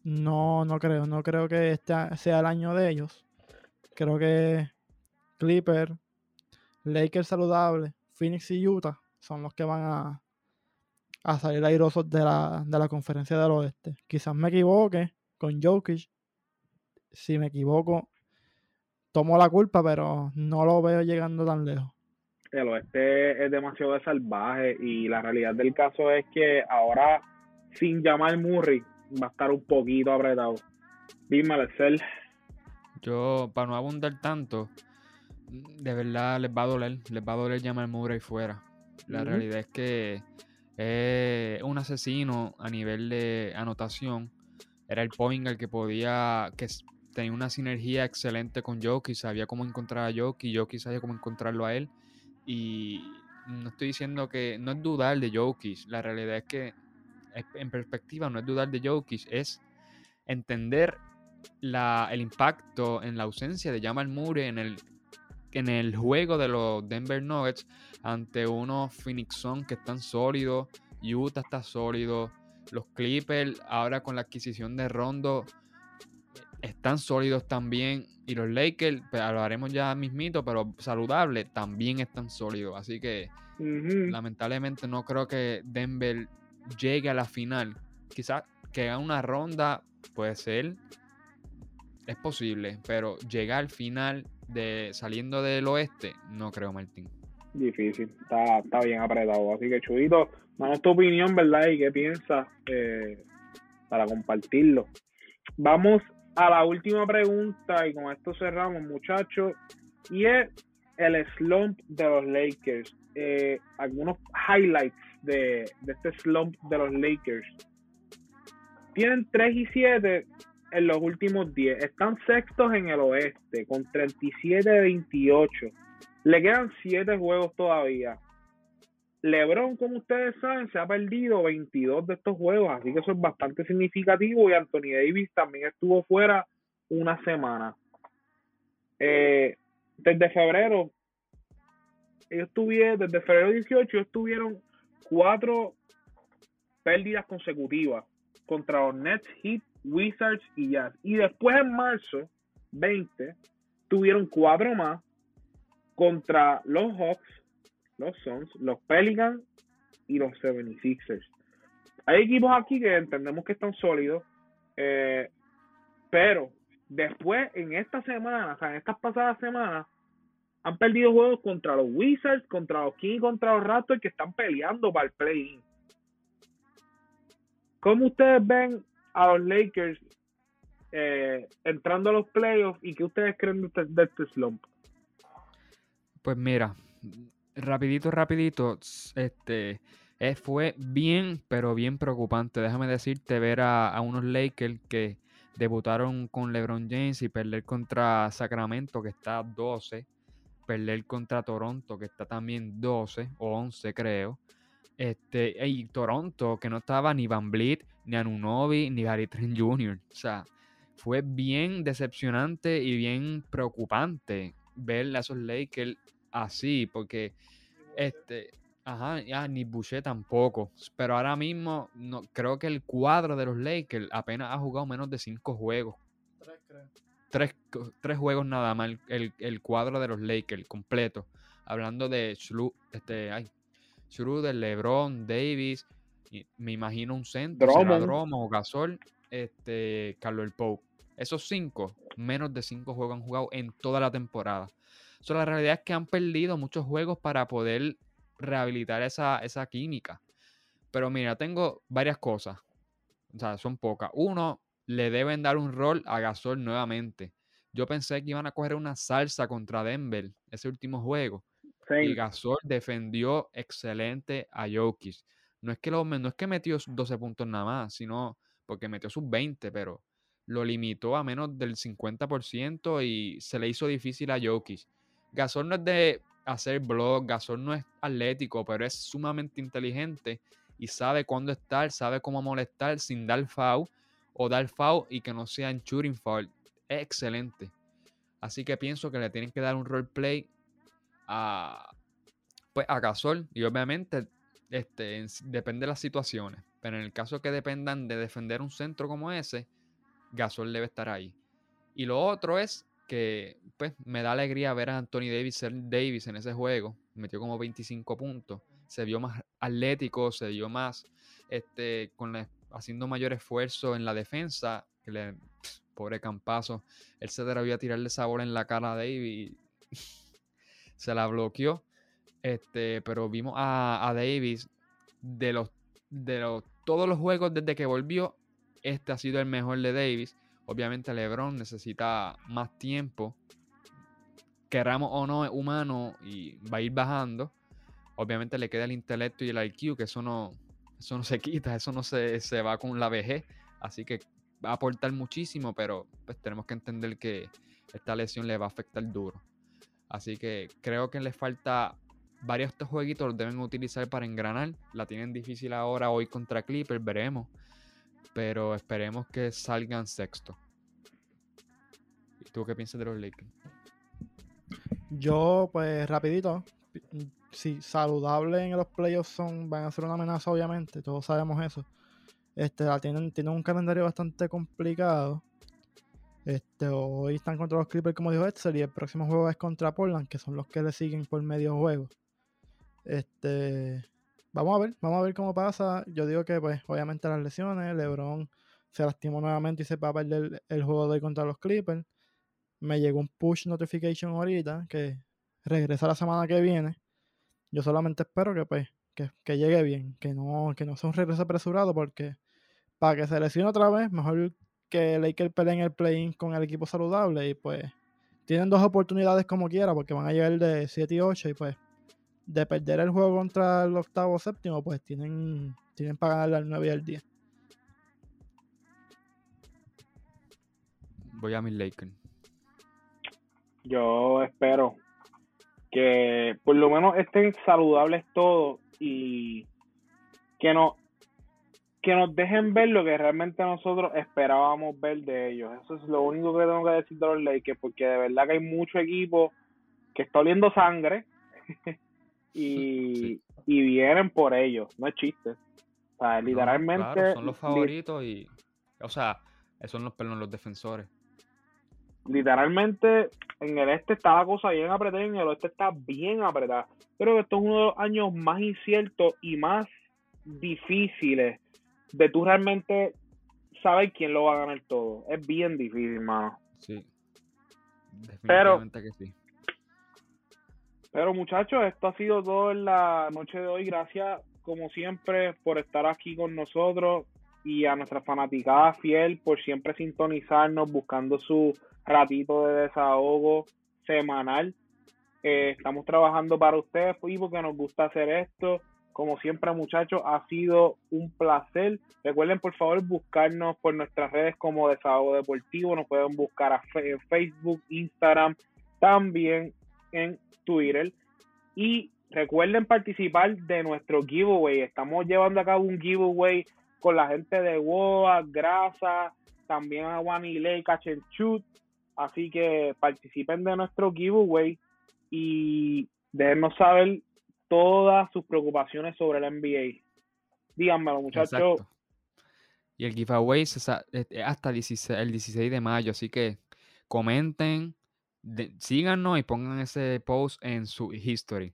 no, no creo, no creo que este sea el año de ellos. Creo que Clipper, Lakers saludable, Phoenix y Utah son los que van a, a salir airosos de la, de la conferencia del oeste. Quizás me equivoque con Jokic. Si me equivoco, tomo la culpa, pero no lo veo llegando tan lejos. El oeste es demasiado salvaje y la realidad del caso es que ahora sin llamar Murray va a estar un poquito apretado. Dime, Alexel. Yo, para no abundar tanto, de verdad les va a doler, les va a doler llamar Murray fuera. La realidad es que es un asesino a nivel de anotación. Era el point al que podía, que tenía una sinergia excelente con Jokic, sabía cómo encontrar a Jokic, Jokic sabía cómo encontrarlo a él. Y no estoy diciendo que no es dudar de Jokic, la realidad es que en perspectiva no es dudar de Jokic, es entender la, el impacto en la ausencia de Jamal Murray en el, en el juego de los Denver Nuggets ante unos Phoenix Suns que están sólidos, Utah está sólido, los Clippers ahora con la adquisición de Rondo están sólidos también. Y los Lakers, pues, hablaremos ya mismito, pero saludable, también están sólidos. Así que lamentablemente no creo que Denver llegue a la final. Quizás que haga una ronda puede ser, es posible, pero llegar al final de saliendo del oeste, no creo, Martín. Difícil, está, está bien apretado. Así que, Chudito, danos tu opinión, ¿verdad? Y qué piensas eh, para compartirlo. Vamos a la última pregunta y con esto cerramos, muchachos. Y es el slump de los Lakers. Eh, algunos highlights de, de este slump de los Lakers. Tienen 3 y 7 en los últimos 10. Están sextos en el oeste con 37 de 28. Le quedan 7 juegos todavía. LeBron, como ustedes saben, se ha perdido 22 de estos juegos, así que eso es bastante significativo. Y Anthony Davis también estuvo fuera una semana. Eh, desde febrero, ellos tuvieron, desde febrero 18, ellos tuvieron cuatro pérdidas consecutivas contra los Nets, Heat, Wizards y Jazz. Y después en marzo 20 tuvieron cuatro más contra los Hawks, los Suns, los Pelicans y los 76ers. Hay equipos aquí que entendemos que están sólidos, eh, pero después en esta semana, o sea, en estas pasadas semanas, han perdido juegos contra los Wizards, contra los Kings, contra los Raptors que están peleando para el play-in. ¿Cómo ustedes ven a los Lakers eh, entrando a los playoffs y qué ustedes creen de este, este slump? Pues mira, rapidito, rapidito, este, eh, fue bien, pero bien preocupante. Déjame decirte ver a, a, unos Lakers que debutaron con LeBron James y perder contra Sacramento, que está 12, perder contra Toronto, que está también 12 o 11, creo. Este, y Toronto, que no estaba ni Van Vliet, ni Anunobi, ni Gary Trent Jr. O sea, fue bien decepcionante y bien preocupante ver a esos Lakers así, porque este, ajá, ya, ni Boucher tampoco. Pero ahora mismo no, creo que el cuadro de los Lakers apenas ha jugado menos de cinco juegos. Tres, creo. Tres, tres juegos nada más, el, el, cuadro de los Lakers completo. Hablando de Shlu, este, ay, Schroeder, LeBron, Davis, me imagino un centro, Droma o Gasol, este, Carlos el Pope. Esos cinco, menos de cinco juegos han jugado en toda la temporada. So, la realidad es que han perdido muchos juegos para poder rehabilitar esa, esa química. Pero mira, tengo varias cosas. O sea, son pocas. Uno, le deben dar un rol a Gasol nuevamente. Yo pensé que iban a coger una salsa contra Denver ese último juego. Y Gasol defendió excelente a Jokic. No es, que lo, no es que metió 12 puntos nada más, sino porque metió sus 20, pero lo limitó a menos del 50% y se le hizo difícil a Jokic. Gasol no es de hacer blog, Gasol no es atlético, pero es sumamente inteligente y sabe cuándo estar, sabe cómo molestar sin dar foul o dar foul y que no sea en shooting foul. Es excelente. Así que pienso que le tienen que dar un roleplay a, pues, a Gasol y obviamente este, depende de las situaciones. Pero en el caso que dependan de defender un centro como ese, Gasol debe estar ahí. Y lo otro es que pues, me da alegría ver a Anthony Davis en ese juego. Metió como 25 puntos. Se vio más atlético, se vio más este, con haciendo mayor esfuerzo en la defensa. Que le, pobre campazo. Él se debió tirarle sabor en la cara a Davis. <laughs> se la bloqueó. Este, pero vimos a, a, Davis de los de los todos los juegos desde que volvió. Este ha sido el mejor de Davis. Obviamente LeBron necesita más tiempo. Queramos o no, es humano y va a ir bajando. Obviamente le queda el intelecto y el IQ, que eso no, eso no se quita, eso no se, se va con la vejez. Así que va a aportar muchísimo, pero pues tenemos que entender que esta lesión le va a afectar duro. Así que creo que les falta varios de estos jueguitos los deben utilizar para engranar. La tienen difícil ahora hoy contra Clippers, veremos. Pero esperemos que salgan sexto. ¿Y tú qué piensas de los Lakers? Yo, pues, rapidito. Sí, saludable en los playoffs son, van a ser una amenaza, obviamente. Todos sabemos eso. Este, tienen, tienen un calendario bastante complicado. Este, hoy están contra los Clippers, como dijo Excel, y el próximo juego es contra Portland, que son los que le siguen por medio juego. Este, vamos a ver, vamos a ver cómo pasa. Yo digo que, pues, obviamente las lesiones, LeBron se lastimó nuevamente y se va a perder el juego de hoy contra los Clippers. Me llegó un push notification ahorita que regresa la semana que viene. Yo solamente espero que pues que, llegue bien, que no, que no sea un regreso apresurado porque para que se lesione otra vez, mejor que Lakers peleen el play con el equipo saludable y pues tienen dos oportunidades como quiera porque van a llegar de 7 y 8 y pues de perder el juego contra el octavo o séptimo pues tienen, tienen para ganar al 9 y al 10. Voy a mi Lakers. Yo espero que por lo menos estén saludables todos y que no que nos dejen ver lo que realmente nosotros esperábamos ver de ellos. Eso es lo único que tengo que decir de los Lakers, porque de verdad que hay mucho equipo que está oliendo sangre <laughs> y, y vienen por ellos, no es chiste. O sea, literalmente... son los favoritos y, o sea, esos son los, perdón, los defensores. Literalmente en el este está la cosa bien apretada y en el oeste está bien apretada. Creo que esto es uno de los años más inciertos y más difíciles de tú realmente saber quién lo va a ganar todo. Es bien difícil, hermano. Sí. Definitivamente pero, que sí. Pero muchachos, esto ha sido todo en la noche de hoy. Gracias, como siempre, por estar aquí con nosotros y a nuestra fanaticada fiel por siempre sintonizarnos, buscando su ratito de desahogo semanal. Eh, estamos trabajando para ustedes y porque nos gusta hacer esto. Como siempre, muchachos, ha sido un placer. Recuerden, por favor, buscarnos por nuestras redes como Desahogo Deportivo. Nos pueden buscar en Facebook, Instagram, también en Twitter. Y recuerden participar de nuestro giveaway. Estamos llevando a cabo un giveaway con la gente de WOA, Grasa, también a and Shoot. Así que participen de nuestro giveaway y déjenos saber todas sus preocupaciones sobre el NBA. Díganmelo, muchachos. Y el giveaway es hasta el 16 de mayo, así que comenten, síganos y pongan ese post en su history.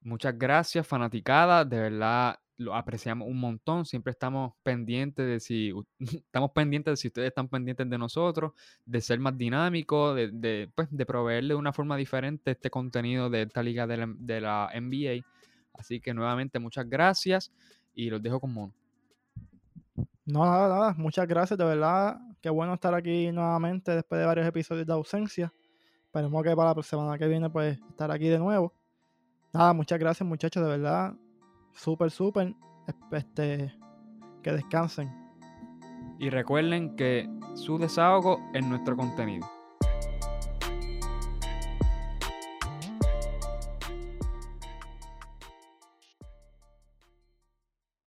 Muchas gracias, fanaticada. De verdad, lo apreciamos un montón. Siempre estamos pendientes de si <laughs> estamos pendientes de si ustedes están pendientes de nosotros, de ser más dinámicos, de, de, pues, de proveerle de una forma diferente este contenido de esta liga de la, NBA. Así que nuevamente muchas gracias y los dejo con Mono. No, nada, nada. Muchas gracias, de verdad. Qué bueno estar aquí nuevamente después de varios episodios de ausencia. Esperemos que para la semana que viene, pues, estar aquí de nuevo. Nada, muchas gracias, muchachos, de verdad súper, súper. Este, que descansen. Y recuerden que su desahogo es nuestro contenido.